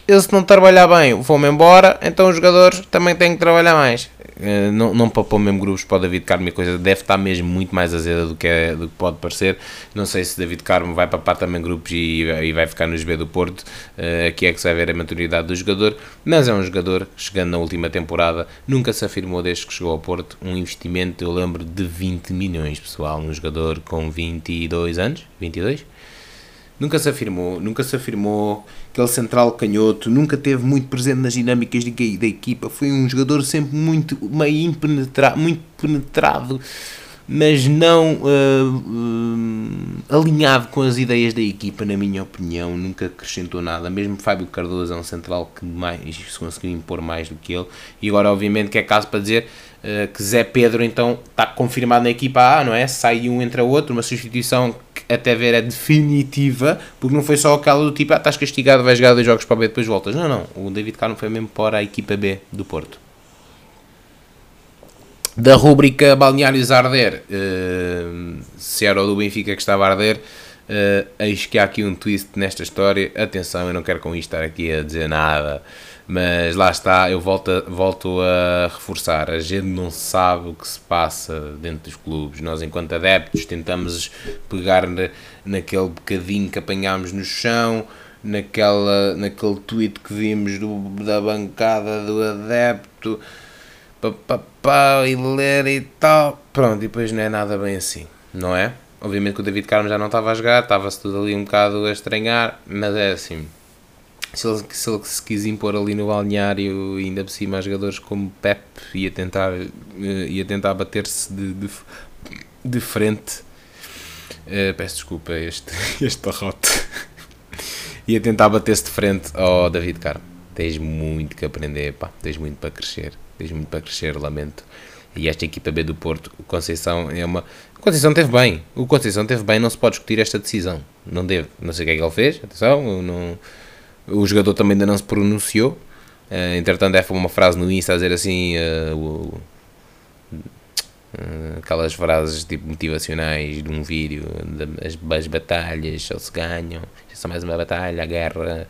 ele se não trabalhar bem, vou-me embora, então os jogadores também têm que trabalhar mais. Uh, não, não para pôr mesmo grupos para o David Carmo e coisa, deve estar mesmo muito mais azeda do que, é, do que pode parecer. Não sei se David Carmo vai papar também grupos e, e vai ficar nos B do Porto. Uh, aqui é que se vai ver a maturidade do jogador, mas é um jogador chegando na última temporada, nunca se afirmou desde que chegou ao Porto. Um investimento, eu lembro, de 20 milhões, pessoal, um jogador com 22 anos, 22 nunca se afirmou, nunca se afirmou aquele central canhoto, nunca teve muito presente nas dinâmicas de, da equipa, foi um jogador sempre muito meio impenetrado, muito penetrado, mas não uh, uh, alinhado com as ideias da equipa, na minha opinião, nunca acrescentou nada. Mesmo Fábio Cardoso é um central que mais se conseguiu impor mais do que ele, e agora, obviamente, que é caso para dizer uh, que Zé Pedro então está confirmado na equipa A, não é? Sai um entre o outro, uma substituição até ver é definitiva, porque não foi só aquela do tipo, ah, estás castigado, vais jogar dois jogos para B depois voltas. Não, não, o David Carmo foi mesmo para a equipa B do Porto. Da rúbrica Balneários a Arder, uh, se era o do Benfica que estava a arder, uh, eis que há aqui um twist nesta história. Atenção, eu não quero com isto estar aqui a dizer nada mas lá está, eu volto a, volto a reforçar: a gente não sabe o que se passa dentro dos clubes. Nós, enquanto adeptos, tentamos pegar na, naquele bocadinho que apanhámos no chão, naquela, naquele tweet que vimos do, da bancada do adepto, papapá, e ler e tal. Pronto, e depois não é nada bem assim, não é? Obviamente que o David Carmo já não estava a jogar, estava-se tudo ali um bocado a estranhar, mas é assim se ele, se ele se quis impor ali no balneário, ainda por cima jogadores como Pep, ia tentar, eh, ia tentar bater-se de, de, de, frente. Uh, peço desculpa este, este barrote. ia tentar bater-se de frente ao David Carmo. Tens muito que aprender, pá. Tens muito para crescer. Tens muito para crescer, lamento. E esta equipa B do Porto, o Conceição é uma. O Conceição teve bem. O Conceição teve bem, não se pode discutir esta decisão. Não deve. Não sei o que é que ele fez. Atenção, não... o jogador também ainda não se pronunciou. Uh, entretanto, é uma frase no Insta a dizer assim. Uh, uh, aquelas frases tipo motivacionais de um vídeo. De, as, as batalhas só se ganham. É só mais uma batalha, a guerra.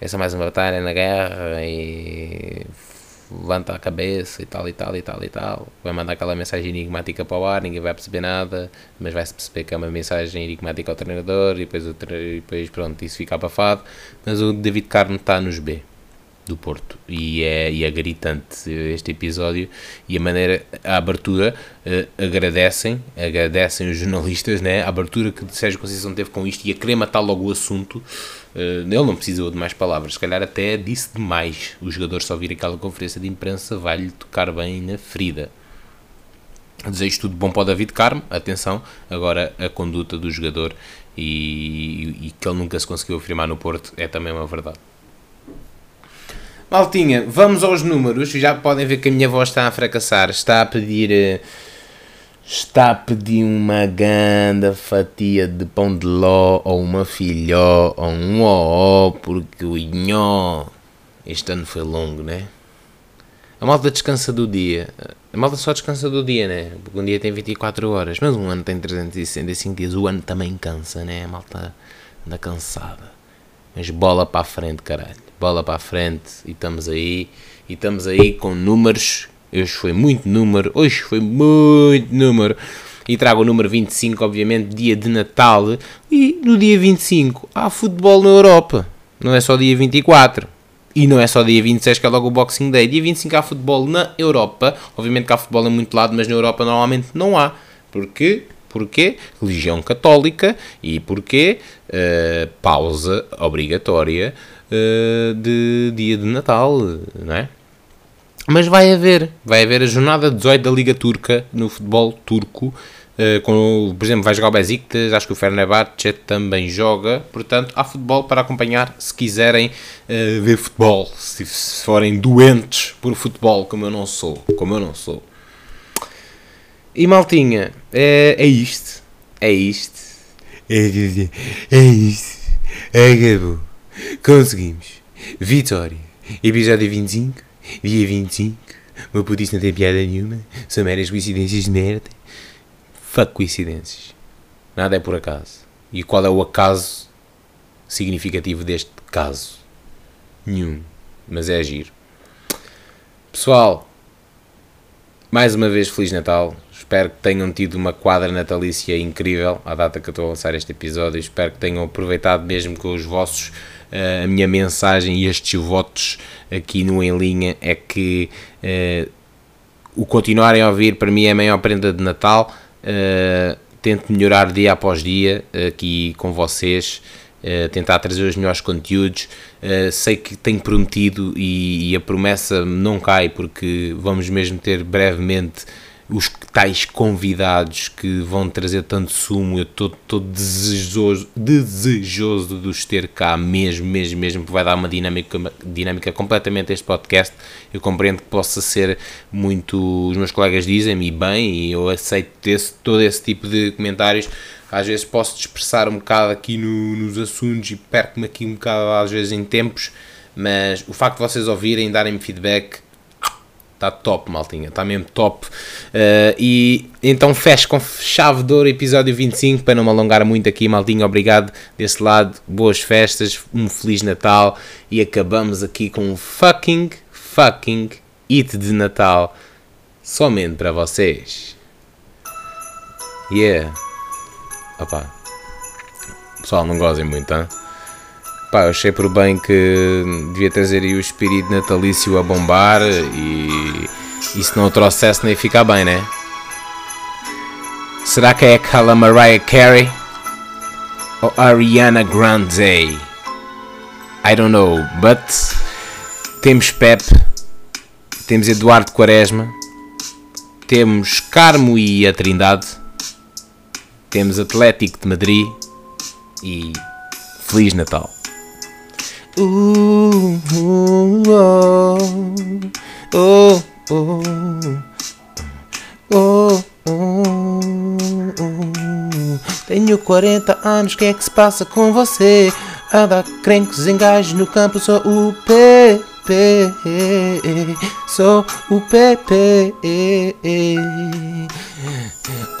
é só mais uma batalha na guerra e levanta a cabeça e tal e tal e tal e tal. Vai mandar aquela mensagem enigmática para o ar, ninguém vai perceber nada, mas vai-se perceber que é uma mensagem enigmática ao treinador e depois, o tre... depois pronto, isso fica abafado. Mas o David Carmo está nos B do Porto e é, e é gritante este episódio e a maneira, a abertura uh, agradecem, agradecem os jornalistas, né? a abertura que Sérgio Conceição teve com isto e a querer matar logo o assunto ele não precisou de mais palavras, se calhar até disse demais. O jogador só vir aquela conferência de imprensa vai-lhe tocar bem na ferida. Desejo tudo bom para o David Carmo, atenção, agora a conduta do jogador e, e, que ele nunca se conseguiu afirmar no Porto é também uma verdade. Maltinha, vamos aos números, já podem ver que a minha voz está a fracassar, está a pedir... Uh, está a pedir uma grande fatia de pão de ló, ou uma filhó, ou um ó, porque o nhó. Este ano foi longo, né? A malta descansa do dia. A malta só descansa do dia, né? Porque um dia tem 24 horas, mas um ano tem 365 dias. O ano também cansa, né? A malta anda cansada. Mas bola para a frente, caralho. Bola para a frente e estamos aí. E estamos aí com números Hoje foi muito número, hoje foi muito número. E trago o número 25, obviamente, dia de Natal. E no dia 25 há futebol na Europa. Não é só dia 24. E não é só dia 26 que é logo o Boxing Day. Dia 25 há futebol na Europa. Obviamente que há futebol em muito lado, mas na Europa normalmente não há. Porquê? Porquê? Religião católica e porquê? Uh, pausa obrigatória uh, de dia de Natal, não é? Mas vai haver, vai haver a jornada 18 da Liga Turca no futebol turco. Uh, com, por exemplo, vai jogar o Besiktas, acho que o Fenerbahçe também joga. Portanto, há futebol para acompanhar se quiserem uh, ver futebol. Se, se, forem doentes por futebol, como eu não sou. Como eu não sou. E maltinha, é, é isto. É isto. É, é isto. Acabou. Conseguimos. Vitória. Episódio 25 Dia 25, meu puto isso não tem piada nenhuma, são meras coincidências de merda. Fuck coincidências. Nada é por acaso. E qual é o acaso significativo deste caso? Nenhum. Mas é agir. Pessoal, mais uma vez Feliz Natal. Espero que tenham tido uma quadra natalícia incrível à data que eu estou a lançar este episódio. Espero que tenham aproveitado mesmo com os vossos a minha mensagem e estes votos aqui no Em Linha é que uh, o continuarem a ouvir para mim é a maior prenda de Natal. Uh, tento melhorar dia após dia aqui com vocês. Tentar trazer os melhores conteúdos. Sei que tenho prometido e, e, a promessa não cai porque vamos mesmo ter brevemente os tais convidados que vão trazer tanto sumo, eu estou desejoso, desejoso de os ter cá mesmo, mesmo, mesmo, porque vai dar uma dinâmica, uma dinâmica completamente a este podcast. Eu compreendo que possa ser muito, os meus colegas dizem-me, bem, e eu aceito esse, todo esse tipo de comentários. Às vezes posso dispersar um bocado aqui no, nos assuntos e perco-me aqui um bocado, às vezes, em tempos, mas o facto de vocês ouvirem, darem-me feedback, Está top, maltinha. Está mesmo top. Uh, e então fecho com chave de ouro episódio 25 para não me alongar muito aqui, maltinha. Obrigado desse lado. Boas festas. Um Feliz Natal. E acabamos aqui com um fucking, fucking hit de Natal. Somente para vocês. Yeah. Opa. Pessoal, não gozem muito, hein? Pá, achei por bem que devia trazer aí o espírito natalício a bombar e, e se não o trouxesse nem ficar bem, né? Será que é aquela Mariah Carey? Ou Ariana Grande? I don't know, but temos Pep, temos Eduardo Quaresma, temos Carmo e a Trindade, temos Atlético de Madrid e Feliz Natal. Ooh, ooh, oh, oh, oh, oh, oh, oh. Tenho 40 anos, que é que se passa com você? Anda crencos, engajos no campo, sou o PP, sou o PP.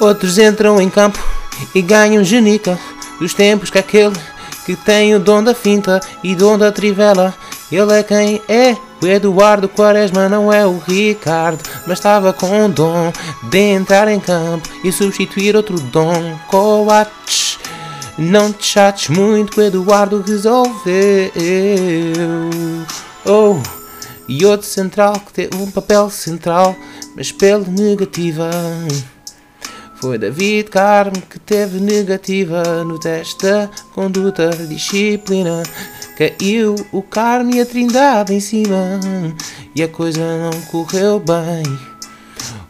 Outros entram em campo e ganham genica dos tempos que aquele que tem o dom da finta e dom da trivela. Ele é quem é. O Eduardo Quaresma não é o Ricardo, mas estava com o dom de entrar em campo e substituir outro dom. Coates, não te chates muito, o Eduardo resolveu. Oh, e outro central que teve um papel central, mas pela negativa. Foi David Carmo que teve negativa no teste da conduta disciplina. Caiu o Carmo e a Trindade em cima e a coisa não correu bem.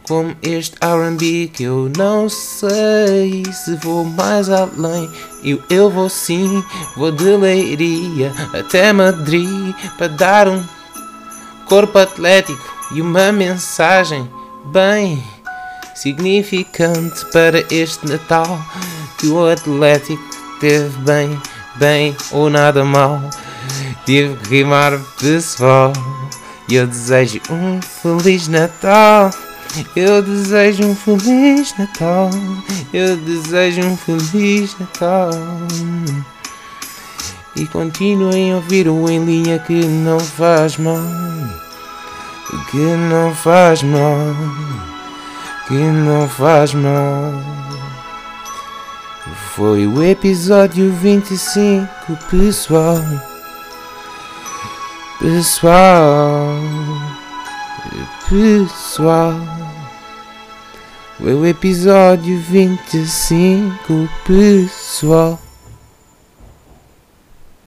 Como este RB que eu não sei se vou mais além. Eu, eu vou sim, vou de Leiria até Madrid para dar um corpo atlético e uma mensagem bem significante para este Natal que o Atlético teve bem, bem ou nada mal. Tive que rimar pessoal. E eu desejo um Feliz Natal. Eu desejo um Feliz Natal. Eu desejo um Feliz Natal. E continuem a ouvir o em linha que não faz mal. Que não faz mal que não faz mal. Foi o episódio 25, pessoal. Pessoal, pessoal. Foi o episódio 25, pessoal.